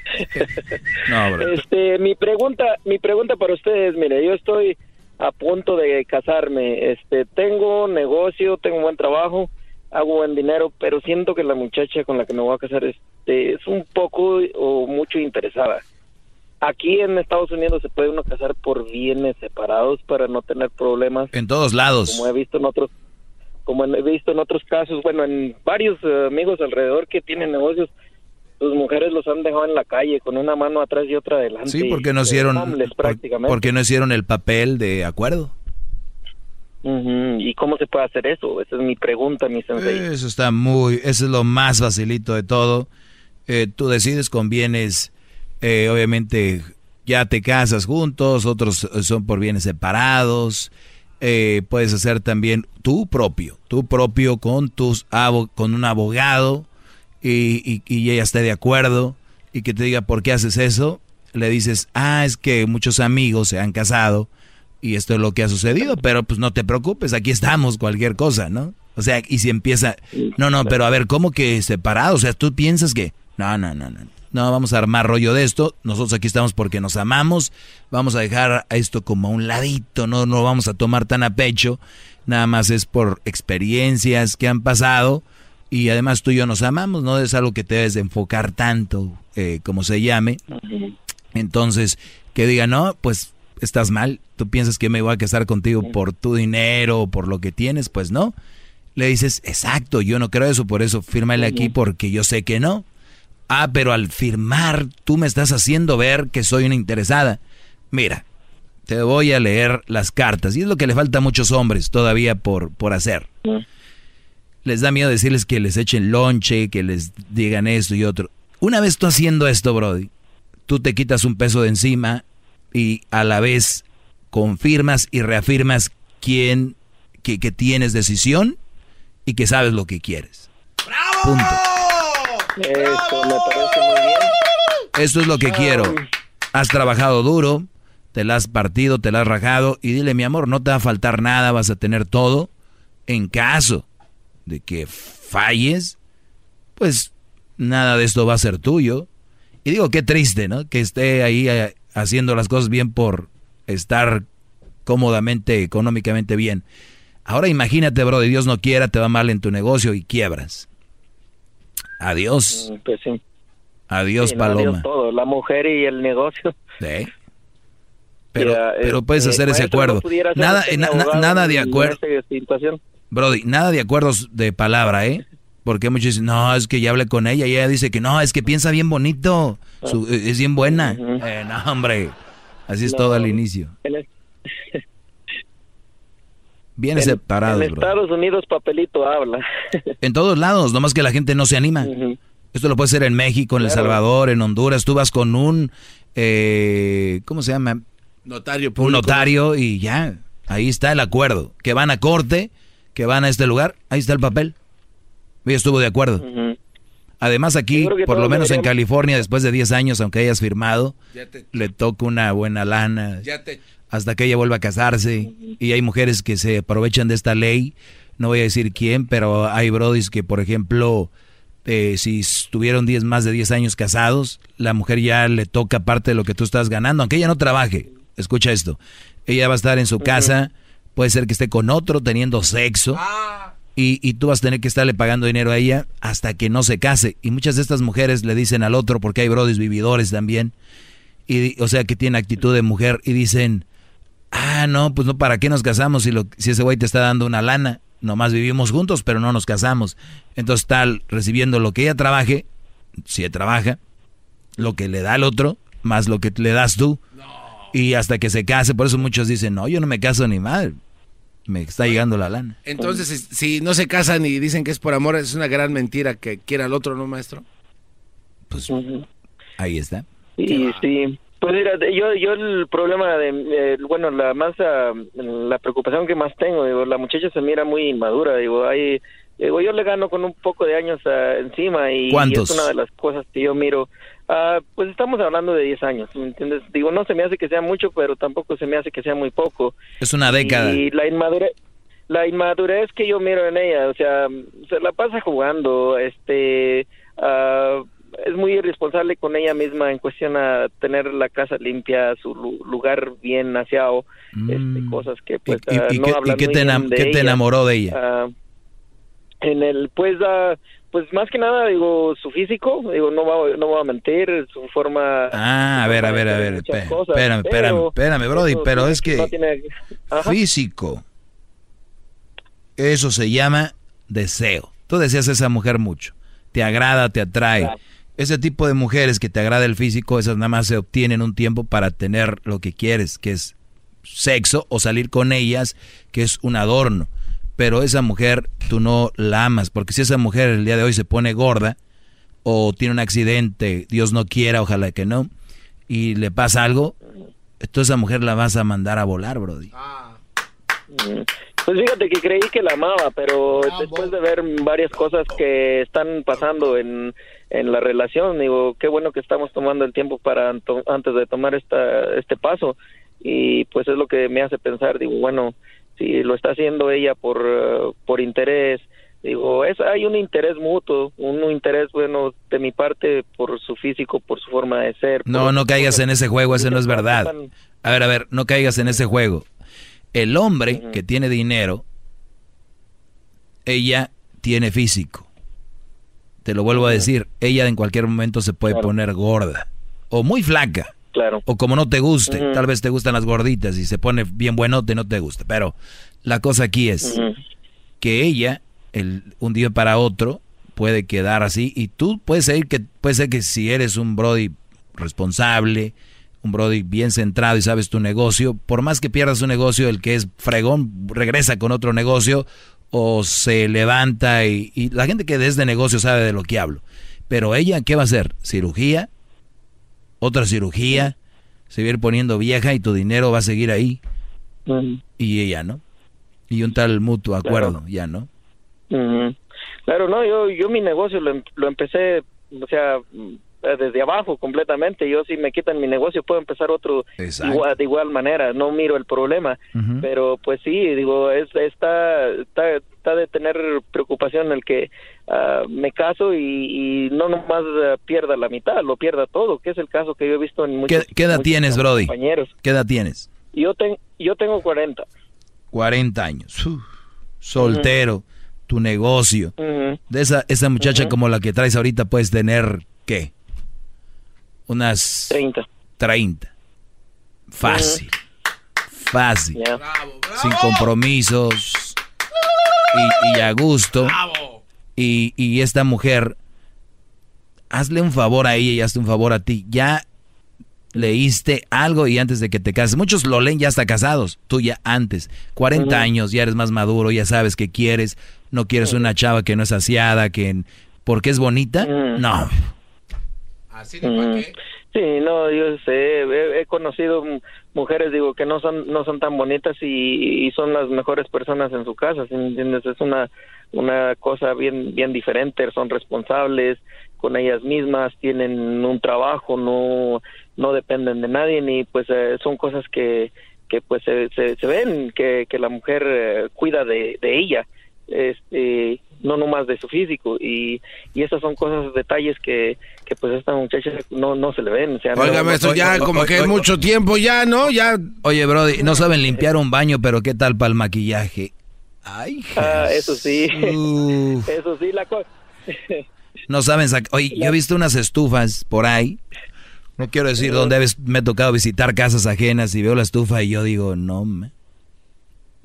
[SPEAKER 7] No, bro.
[SPEAKER 18] Este, mi pregunta, mi pregunta para ustedes, mire, yo estoy a punto de casarme, este, tengo negocio, tengo buen trabajo, hago buen dinero, pero siento que la muchacha con la que me voy a casar, este, es un poco o mucho interesada. Aquí en Estados Unidos se puede uno casar por bienes separados para no tener problemas.
[SPEAKER 7] En todos lados.
[SPEAKER 18] Como he visto en otros, como he visto en otros casos, bueno, en varios eh, amigos alrededor que tienen negocios, sus mujeres los han dejado en la calle con una mano atrás y otra adelante.
[SPEAKER 7] Sí, porque no hicieron,
[SPEAKER 18] homeless
[SPEAKER 7] por-
[SPEAKER 18] prácticamente.
[SPEAKER 7] porque no hicieron el papel de acuerdo.
[SPEAKER 18] ¿Y cómo se puede hacer eso? Esa es mi pregunta, mi sensei.
[SPEAKER 7] Eso está muy, eso es lo más facilito de todo. Eh, tú decides con bienes, eh, obviamente ya te casas juntos, otros son por bienes separados. Eh, puedes hacer también tú propio, tú propio con tus con un abogado y, y, y ella esté de acuerdo y que te diga por qué haces eso. Le dices, ah, es que muchos amigos se han casado y esto es lo que ha sucedido, pero pues no te preocupes, aquí estamos, cualquier cosa, ¿no? O sea, y si empieza, no, no, pero a ver, ¿cómo que separado? O sea, tú piensas que, no, no, no, no, no, vamos a armar rollo de esto, nosotros aquí estamos porque nos amamos, vamos a dejar a esto como a un ladito, no, no vamos a tomar tan a pecho, nada más es por experiencias que han pasado y además tú y yo nos amamos, no es algo que te debes de enfocar tanto, eh, como se llame. Entonces, que diga, no, pues estás mal, tú piensas que me voy a casar contigo por tu dinero o por lo que tienes, pues no. Le dices, exacto, yo no creo eso, por eso fírmale aquí porque yo sé que no. Ah, pero al firmar tú me estás haciendo ver que soy una interesada. Mira, te voy a leer las cartas y es lo que le falta a muchos hombres todavía por, por hacer. Les da miedo decirles que les echen lonche, que les digan esto y otro. Una vez tú haciendo esto, Brody, tú te quitas un peso de encima y a la vez confirmas y reafirmas quién, que, que tienes decisión y que sabes lo que quieres. Punto.
[SPEAKER 18] Eso me parece muy bien.
[SPEAKER 7] Eso es lo que quiero. Has trabajado duro, te la has partido, te la has rajado y dile, mi amor, no te va a faltar nada, vas a tener todo. En caso de que falles, pues nada de esto va a ser tuyo. Y digo, qué triste, ¿no? Que esté ahí eh, haciendo las cosas bien por estar cómodamente, económicamente bien. Ahora imagínate, bro, de Dios no quiera, te va mal en tu negocio y quiebras. Adiós.
[SPEAKER 18] Mm, Pues sí.
[SPEAKER 7] Adiós,
[SPEAKER 18] Sí, no, adiós
[SPEAKER 7] Paloma.
[SPEAKER 18] todo, la mujer y el negocio.
[SPEAKER 7] Sí. Pero,
[SPEAKER 18] Ya,
[SPEAKER 7] pero
[SPEAKER 18] eh,
[SPEAKER 7] puedes
[SPEAKER 18] eh,
[SPEAKER 7] hacer ese
[SPEAKER 18] ¿no
[SPEAKER 7] acuerdo.
[SPEAKER 18] ser
[SPEAKER 7] Nada, eh, na- nada de acuerdo. Brody, nada de acuerdos de palabra, ¿eh? Porque muchos dicen, no, es que ya hablé con ella y ella dice que no, es que piensa bien bonito, su- eh, es bien buena. Eh, no, hombre, así es
[SPEAKER 18] No.
[SPEAKER 7] todo al inicio. Bien
[SPEAKER 18] en-
[SPEAKER 7] separados,
[SPEAKER 18] en
[SPEAKER 7] bro.
[SPEAKER 18] Estados Unidos papelito habla.
[SPEAKER 7] En todos lados, nomás que la gente no se anima. Esto lo puede hacer en México, en El. Salvador, en Honduras. Tú vas con un, eh, ¿cómo se llama?
[SPEAKER 6] Notario
[SPEAKER 7] Un notario y ya, ahí está el acuerdo. Que van a corte, que van a este lugar, ahí está el papel. Ella estuvo de acuerdo. Además aquí, por lo menos en California, después de 10 años, aunque hayas firmado,
[SPEAKER 6] Ya te-
[SPEAKER 7] le toca una buena lana
[SPEAKER 6] Ya te-
[SPEAKER 7] hasta que ella vuelva a casarse. Y hay mujeres que se aprovechan de esta ley. No voy a decir quién, pero hay brodis que, por ejemplo, eh, si estuvieron 10, más de 10 años casados, la mujer ya le toca parte de lo que tú estás ganando, aunque ella no trabaje. Escucha esto. Ella va a estar en su casa, puede ser que esté con otro teniendo sexo. Y, y tú vas a tener que estarle pagando dinero a ella hasta que no se case. Y muchas de estas mujeres le dicen al otro, porque hay brodis vividores también, y, o sea, que tienen actitud de mujer, y dicen, ah, no, pues no, ¿para qué nos casamos si, lo, si ese güey te está dando una lana? Nomás vivimos juntos, pero no nos casamos. Entonces tal, recibiendo lo que ella trabaje, si ella trabaja, lo que le da el otro, más lo que le das tú. Y hasta que se case, por eso muchos dicen, no, yo no me caso ni mal. Me está llegando la lana.
[SPEAKER 6] Entonces, si- si no se casan y dicen que es por amor, es una gran mentira que quiera al otro, ¿no, maestro?
[SPEAKER 7] Pues ahí está.
[SPEAKER 18] Y sí, pues mira, yo, yo el problema de, eh, bueno, la más, ah, la preocupación que más tengo, digo, la muchacha se mira muy inmadura, digo, hay, digo, yo le gano con un poco de años ah, encima y, y
[SPEAKER 7] ¿Cuántos?
[SPEAKER 18] es una de las cosas que yo miro. Ah, pues estamos hablando de 10 años, ¿me entiendes? Digo, no se me hace que sea mucho, pero tampoco se me hace que sea muy poco.
[SPEAKER 7] Es una década.
[SPEAKER 18] Y la inmadurez, la inmadurez que yo miro en ella, o sea, se la pasa jugando, este, ah, es muy irresponsable con ella misma en cuestión a tener la casa limpia, su lu- lugar bien aseado, este, cosas que pues
[SPEAKER 7] Mm. ¿Y,
[SPEAKER 18] ah,
[SPEAKER 7] y
[SPEAKER 18] no
[SPEAKER 7] qué,
[SPEAKER 18] hablan
[SPEAKER 7] y qué
[SPEAKER 18] muy
[SPEAKER 7] te,
[SPEAKER 18] bien de
[SPEAKER 7] qué te enamoró de ella?
[SPEAKER 18] En el pues pues más que nada digo su físico digo no va no voy a mentir su forma
[SPEAKER 7] Ah, a ver, a ver, a ver.
[SPEAKER 18] cosas,
[SPEAKER 7] Espérame, espérame,
[SPEAKER 18] pero
[SPEAKER 7] espérame, Brody,
[SPEAKER 18] eso
[SPEAKER 7] pero es que
[SPEAKER 18] no tiene- Ajá.
[SPEAKER 7] físico. Eso se llama deseo. Tú deseas a esa mujer mucho. Te agrada, te atrae. Ese tipo de mujeres que te agrada el físico, esas nada más se obtienen un tiempo para tener lo que quieres, que es sexo o salir con ellas, que es un adorno. Pero esa mujer tú no la amas, porque si esa mujer el día de hoy se pone gorda o tiene un accidente, Dios no quiera, ojalá que no, y le pasa algo, entonces esa mujer la vas a mandar a volar, Brody.
[SPEAKER 18] Mm. Pues fíjate que creí que la amaba, pero después de ver varias cosas que están pasando en, en la relación, digo, qué bueno que estamos tomando el tiempo para antes de tomar esta, este paso y pues es lo que me hace pensar, digo, bueno, si lo está haciendo ella por, eh, por interés, digo, es, hay un interés mutuo, un interés, bueno, de mi parte por su físico, por su forma de ser.
[SPEAKER 7] No,
[SPEAKER 18] por-
[SPEAKER 7] no caigas en ese juego, ese no es verdad. A ver, a ver, no caigas en ese juego. El hombre que tiene dinero, ella tiene físico. Te lo vuelvo a decir, ella en cualquier momento se puede poner gorda o muy flaca.
[SPEAKER 18] Claro.
[SPEAKER 7] O como no te guste, tal vez te gustan las gorditas y se pone bien buenote, no te gusta. Pero la cosa aquí es que ella, el, un día para otro, puede quedar así y tú puedes ser que, puede ser que si eres un Brody responsable, un Brody bien centrado y sabes tu negocio, por más que pierdas un negocio, el que es fregón regresa con otro negocio o se levanta y, y la gente que desde negocio sabe de lo que hablo. Pero ella, ¿qué va a hacer? ¿Cirugía? ¿Otra cirugía? Se va a ir poniendo vieja y tu dinero va a seguir ahí. Y ella no. Y un tal mutuo acuerdo, ya no.
[SPEAKER 18] Claro, no, yo, yo mi negocio lo, em- lo empecé, o sea, desde abajo completamente. Yo si me quitan mi negocio puedo empezar otro igual, de igual manera. No miro el problema, pero pues sí, digo, es, está, está, está de tener preocupación el que ah, me caso y, y no nomás ah, pierda la mitad, lo pierda todo, que es el caso que yo he visto en muchos,
[SPEAKER 7] ¿Qué, qué edad
[SPEAKER 18] muchos
[SPEAKER 7] tienes, Brody?
[SPEAKER 18] compañeros.
[SPEAKER 7] ¿Qué edad tienes?
[SPEAKER 18] Yo, ten- yo tengo 40.
[SPEAKER 7] 40 años. Uf, soltero, tu negocio. De esa, esa muchacha como la que traes ahorita puedes tener, ¿qué? Unas...
[SPEAKER 18] 30.
[SPEAKER 7] 30. Fácil. Fácil. Sin compromisos. Y, y a gusto. Y, y esta mujer, hazle un favor a ella y hazte un favor a ti. Ya leíste algo y antes de que te cases. Muchos lo leen ya hasta casados. Tú ya antes. 40
[SPEAKER 18] Ujú.
[SPEAKER 7] años, ya eres más maduro, ya sabes qué quieres. No quieres una chava que no es aseada, que... ¿Porque es bonita? No.
[SPEAKER 18] Ujú. Sí, no, yo sé, he, he conocido mujeres, digo, que no son no son tan bonitas y, y son las mejores personas en su casa, ¿sí me entiendes? Es una una cosa bien bien diferente, son responsables con ellas mismas, tienen un trabajo, no no dependen de nadie ni pues eh, son cosas que que pues se, se, se ven que, que la mujer eh, cuida de, de ella este no nomás de su físico y, y esas son cosas detalles que, que pues a esta muchacha no no se le ven o sea,
[SPEAKER 6] Oiga,
[SPEAKER 18] no-
[SPEAKER 6] maestro, ya como que
[SPEAKER 7] oye.
[SPEAKER 6] mucho tiempo ya, ¿no? Ya.
[SPEAKER 7] Oye, Brody, no saben limpiar un baño, pero ¿qué tal para el maquillaje? Ay,
[SPEAKER 18] Ah, eso sí. Eso sí, la cosa.
[SPEAKER 7] No saben sacar. Oye, yo he visto unas estufas por ahí. No quiero decir dónde me ha tocado visitar casas ajenas y veo la estufa y yo digo, no, me.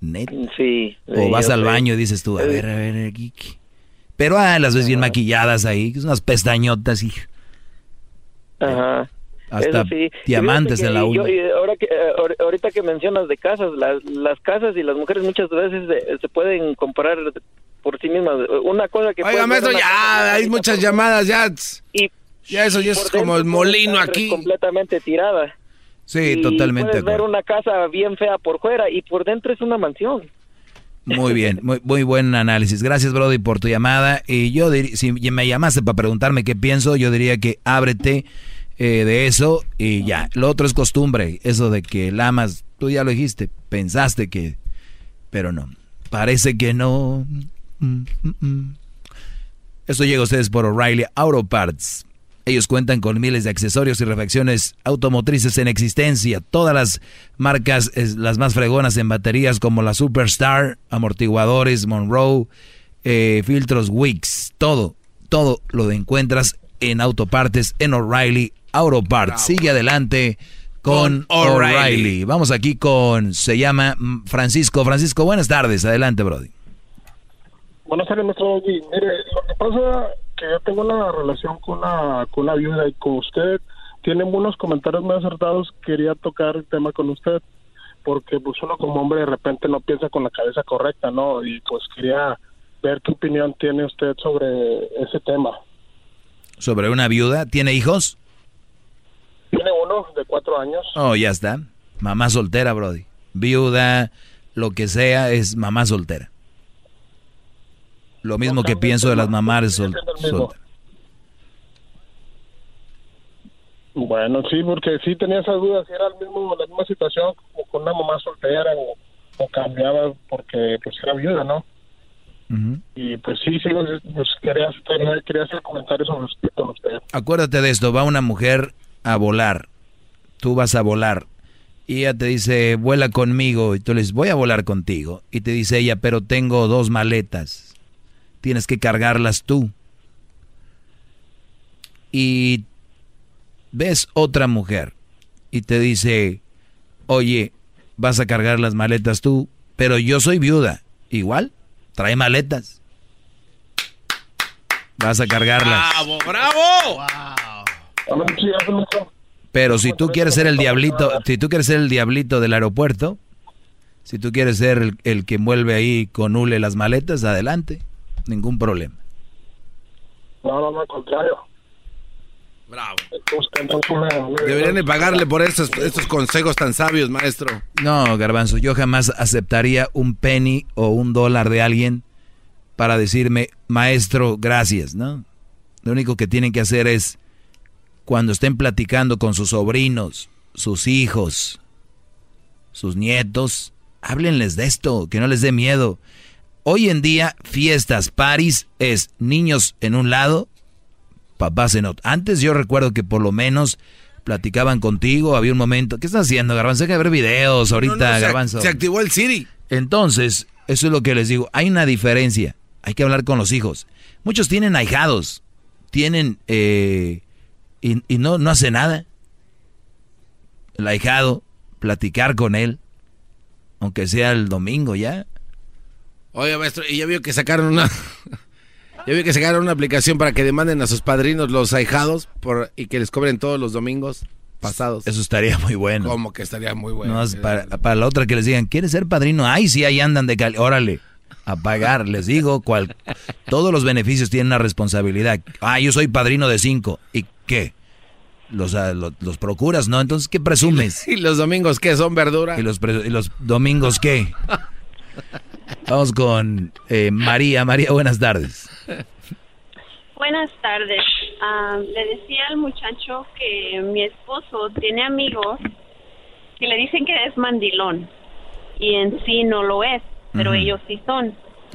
[SPEAKER 7] Neta.
[SPEAKER 18] Sí.
[SPEAKER 7] O vas al
[SPEAKER 18] sé.
[SPEAKER 7] baño y dices tú, a ver, a ver, aquí. Pero ah, las ves bien maquilladas ahí, unas pestañotas y.
[SPEAKER 18] Ajá.
[SPEAKER 7] Hasta
[SPEAKER 18] sí.
[SPEAKER 7] diamantes en la
[SPEAKER 18] yo-
[SPEAKER 7] uña.
[SPEAKER 18] ahora que, eh, ahor- ahorita que mencionas de casas, las, las casas y las mujeres muchas veces eh, se pueden comprar por sí mismas. Una cosa que...
[SPEAKER 6] Oiga, maestro, ya hay muchas llamadas, ya.
[SPEAKER 18] Y,
[SPEAKER 6] ya eso ya es como el molino aquí.
[SPEAKER 18] completamente tirada.
[SPEAKER 7] Sí,
[SPEAKER 18] Y
[SPEAKER 7] totalmente. de
[SPEAKER 18] Puedes ver una casa bien fea por fuera y por dentro es una mansión.
[SPEAKER 7] Muy bien, muy, muy buen análisis. Gracias, Brody, por tu llamada. Y yo diría, si me llamaste para preguntarme qué pienso, yo diría que ábrete eh, de eso y ya. Lo otro es costumbre, eso de que lamas, tú ya lo dijiste, pensaste que, pero no. Parece que no. Mm, mm, mm. Esto llega a ustedes por O'Reilly Auto Parts. Ellos cuentan con miles de accesorios y refacciones automotrices en existencia. Todas las marcas, las más fregonas en baterías como la Superstar, amortiguadores, Monroe, eh, filtros Wix. Todo, todo lo encuentras en autopartes en O'Reilly Auto Parts. Sigue adelante con.
[SPEAKER 6] O'Reilly.
[SPEAKER 7] Vamos aquí con, se llama mm, Francisco. Francisco, buenas tardes. Adelante, Brody.
[SPEAKER 19] Buenas tardes, maestro. Mire, lo que pasa que yo tengo una relación con una, con una viuda y con usted tiene unos comentarios muy acertados. Quería tocar el tema con usted porque pues uno como hombre de repente no piensa con la cabeza correcta, ¿no? Y pues quería ver qué opinión tiene usted sobre ese tema.
[SPEAKER 7] Sobre una viuda, ¿tiene hijos?
[SPEAKER 19] Tiene uno de cuatro años.
[SPEAKER 7] Oh, ya está. Mamá soltera, Brody. Viuda, lo que sea, es mamá soltera. Lo mismo que pienso de las mamás.
[SPEAKER 19] Bueno, sí, porque sí tenía esas dudas, si era el mismo, la misma situación como con una mamá soltera o, o cambiaba porque pues era viuda, ¿no? Y pues sí, sí, pues quería, hacer- quería hacer comentarios sobre usted, con usted.
[SPEAKER 7] Acuérdate de esto, va una mujer a volar. Tú vas a volar. Y ella te dice, vuela conmigo. Y tú le dices, voy a volar contigo. Y te dice ella, pero tengo dos maletas. Tienes que cargarlas tú. Y ves otra mujer y te dice, oye, vas a cargar las maletas tú, pero yo soy viuda. Igual, trae maletas. Vas a cargarlas.
[SPEAKER 6] ¡Bravo, bravo!
[SPEAKER 7] Pero si tú quieres ser el diablito, si tú quieres ser el diablito del aeropuerto, si tú quieres ser el, el que envuelve ahí con hule las maletas, adelante, ningún problema.
[SPEAKER 19] No, no, no, al contrario.
[SPEAKER 6] Bravo.
[SPEAKER 19] Deberían
[SPEAKER 6] de pagarle por estos, estos consejos tan sabios, maestro.
[SPEAKER 7] No, garbanzo, yo jamás aceptaría un penny o un dólar de alguien para decirme, maestro, gracias, ¿no? Lo único que tienen que hacer es, cuando estén platicando con sus sobrinos, sus hijos, sus nietos, háblenles de esto, que no les dé miedo. Hoy en día, fiestas, paris, es niños en un lado, papás en otro. Antes yo recuerdo que por lo menos platicaban contigo, había un momento. ¿Qué estás haciendo, Garbanzo? Hay que ver videos ahorita,
[SPEAKER 6] No, no, se-
[SPEAKER 7] Garbanzo.
[SPEAKER 6] se activó el Siri.
[SPEAKER 7] Entonces, eso es lo que les digo. Hay una diferencia. Hay que hablar con los hijos. Muchos tienen ahijados. Tienen... eh, y, y no, no hace nada. El ahijado, platicar con él. Aunque sea el domingo ya.
[SPEAKER 6] Oye, maestro, y ya vio que sacaron una... Ya vio que sacaron una aplicación para que demanden a sus padrinos los ahijados por, y que les cobren todos los domingos pasados.
[SPEAKER 7] Eso estaría muy bueno.
[SPEAKER 6] Como que estaría muy bueno.
[SPEAKER 7] No, para, para la otra que les digan, ¿quieres ser padrino? Ay, sí, ahí andan de cali. Órale, a pagar. Les digo, cual, todos los beneficios tienen una responsabilidad. Ah, yo soy padrino de cinco. ¿Y qué? Los, ah, lo- los, procuras, ¿no? Entonces, ¿qué presumes?
[SPEAKER 6] ¿Y los domingos qué? ¿Son verdura?
[SPEAKER 7] ¿Y los, y los domingos qué? Vamos con eh, María. María, buenas tardes.
[SPEAKER 20] Buenas tardes. Ah, le decía al muchacho que mi esposo tiene amigos que le dicen que es mandilón y en sí no lo es, pero ellos sí son.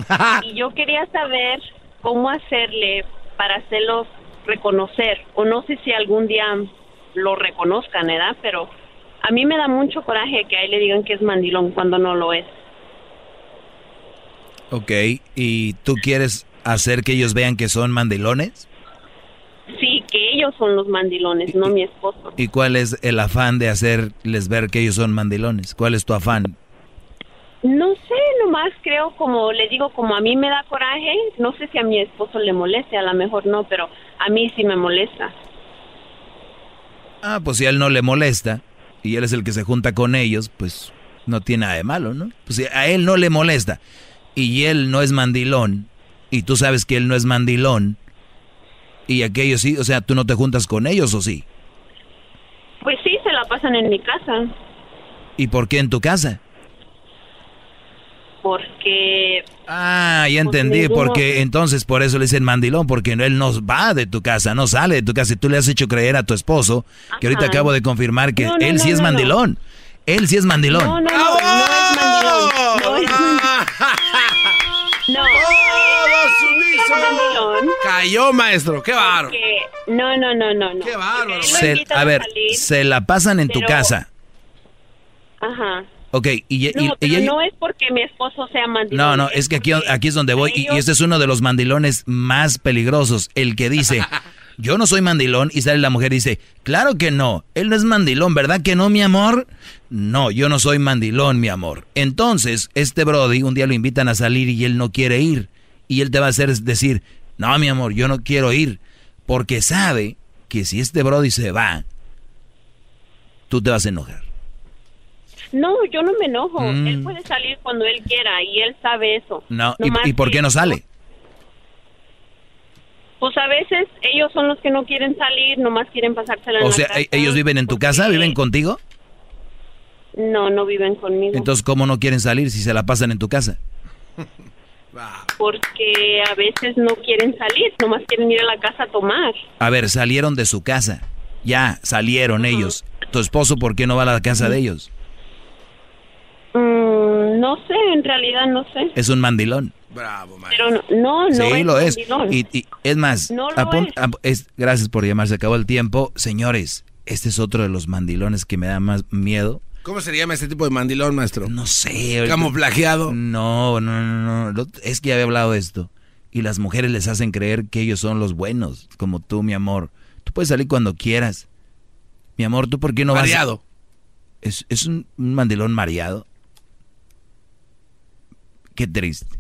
[SPEAKER 20] y yo quería saber cómo hacerle para hacerlos reconocer, o no sé si algún día lo reconozcan, ¿verdad? Pero a mí me da mucho coraje que a él le digan que es mandilón cuando no lo es.
[SPEAKER 7] Ok, ¿y tú quieres hacer que ellos vean que son mandilones?
[SPEAKER 20] Sí, que ellos son los mandilones, no mi esposo.
[SPEAKER 7] ¿Y cuál es el afán de hacerles ver que ellos son mandilones? ¿Cuál es tu afán?
[SPEAKER 20] No sé, nomás creo como le digo, como a mí me da coraje, no sé si a mi esposo le moleste, a lo mejor no, pero a mí sí me molesta.
[SPEAKER 7] Ah, pues si a él no le molesta y él es el que se junta con ellos, pues no tiene nada de malo, ¿no? Pues si a él no le molesta y él no es mandilón y tú sabes que él no es mandilón y aquellos sí, o sea, tú no te juntas con ellos o sí.
[SPEAKER 20] Pues sí, se la pasan en mi casa.
[SPEAKER 7] ¿Y por qué en tu casa?
[SPEAKER 20] Porque...
[SPEAKER 7] Ah, ya entendí, porque entonces por eso le dicen mandilón, porque él no va de tu casa, no sale de tu casa. Y tú le has hecho creer a tu esposo, que ahorita acabo de confirmar que él sí es mandilón. Él sí es mandilón.
[SPEAKER 20] No, no, no, no es mandilón. No es mandilón.
[SPEAKER 6] Cayó, maestro. Qué bárbaro.
[SPEAKER 20] No, no, no, no, no.
[SPEAKER 6] Qué bárbaro.
[SPEAKER 7] Se- a ver, se la pasan en tu casa.
[SPEAKER 20] Ajá.
[SPEAKER 7] Ok, y, y-
[SPEAKER 20] No,
[SPEAKER 7] y
[SPEAKER 20] pero
[SPEAKER 7] ella-
[SPEAKER 20] no es porque mi esposo sea mandilón.
[SPEAKER 7] No, no, es que aquí, aquí es donde voy y, y este es uno de los mandilones más peligrosos, el que dice, yo no soy mandilón y sale la mujer y dice, claro que no, él no es mandilón, ¿verdad que no, mi amor? No, yo no soy mandilón, mi amor. Entonces, este Brody un día lo invitan a salir y él no quiere ir y él te va a hacer decir, no, mi amor, yo no quiero ir, porque sabe que si este Brody se va, tú te vas a enojar.
[SPEAKER 20] No, yo no me enojo.
[SPEAKER 7] Mm.
[SPEAKER 20] Él puede salir cuando él quiera y él sabe eso.
[SPEAKER 7] No, ¿y, y por qué no sale?
[SPEAKER 20] Pues a veces ellos son los que no quieren salir, nomás quieren pasársela en
[SPEAKER 7] O
[SPEAKER 20] la
[SPEAKER 7] sea,
[SPEAKER 20] casa.
[SPEAKER 7] ¿e- ¿ellos viven en tu casa? ¿Viven contigo?
[SPEAKER 20] No, no viven conmigo.
[SPEAKER 7] Entonces, ¿cómo no quieren salir si se la pasan en tu casa?
[SPEAKER 20] Porque a veces no quieren salir, nomás quieren ir a la casa a tomar.
[SPEAKER 7] A ver, salieron de su casa. Ya, salieron ellos. ¿Tu esposo por qué no va a la casa de ellos?
[SPEAKER 20] Mm, no sé, en realidad no sé.
[SPEAKER 7] Es un mandilón.
[SPEAKER 20] Pero no, no, no
[SPEAKER 7] sí,
[SPEAKER 20] es
[SPEAKER 7] lo es. Y, y es más,
[SPEAKER 20] No lo
[SPEAKER 7] apun-
[SPEAKER 20] es.
[SPEAKER 7] ap- es- gracias por llamar, se acabó el tiempo. Señores, este es otro de los mandilones que me da más miedo.
[SPEAKER 6] ¿Cómo se llama este tipo de mandilón, maestro?
[SPEAKER 7] No sé.
[SPEAKER 6] Camuflajeado.
[SPEAKER 7] No, no, no, no. Es que ya había hablado de esto. Y las mujeres les hacen creer que ellos son los buenos, como tú, mi amor. Tú puedes salir cuando quieras. Mi amor, ¿tú por qué no
[SPEAKER 6] Mareado.
[SPEAKER 7] vas? Es, es un, un mandilón mareado. Qué triste.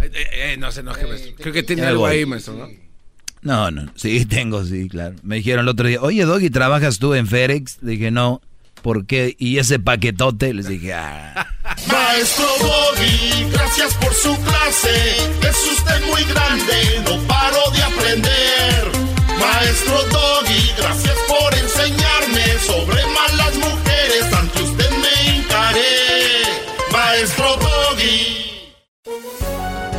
[SPEAKER 6] Eh, eh, no se enoje, maestro. Creo que tiene algo ahí, maestro, ¿no?
[SPEAKER 7] No, no. Sí, tengo, sí, claro. Me dijeron el otro día, oye, Doggy, ¿trabajas tú en FedEx? Le dije, no. ¿Por qué? Y ese paquetote, les dije, ah.
[SPEAKER 3] Maestro Doggy, gracias por su clase. Es usted muy grande, no paro de aprender. Maestro Doggy, gracias por enseñarme sobre malas mujeres. Ante usted me encaré. Maestro Doggy.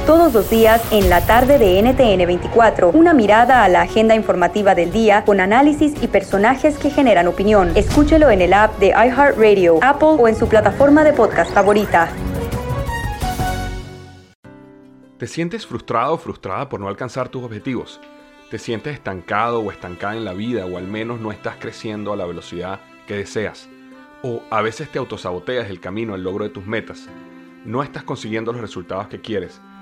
[SPEAKER 21] Todos los días en la tarde de NTN 24, una mirada a la agenda informativa del día con análisis y personajes que generan opinión. Escúchelo en el app de iHeartRadio, Apple o en su plataforma de podcast favorita.
[SPEAKER 22] ¿Te sientes frustrado o frustrada por no alcanzar tus objetivos? ¿Te sientes estancado o estancada en la vida o al menos no estás creciendo a la velocidad que deseas? ¿O a veces te autosaboteas el camino al logro de tus metas? ¿No estás consiguiendo los resultados que quieres?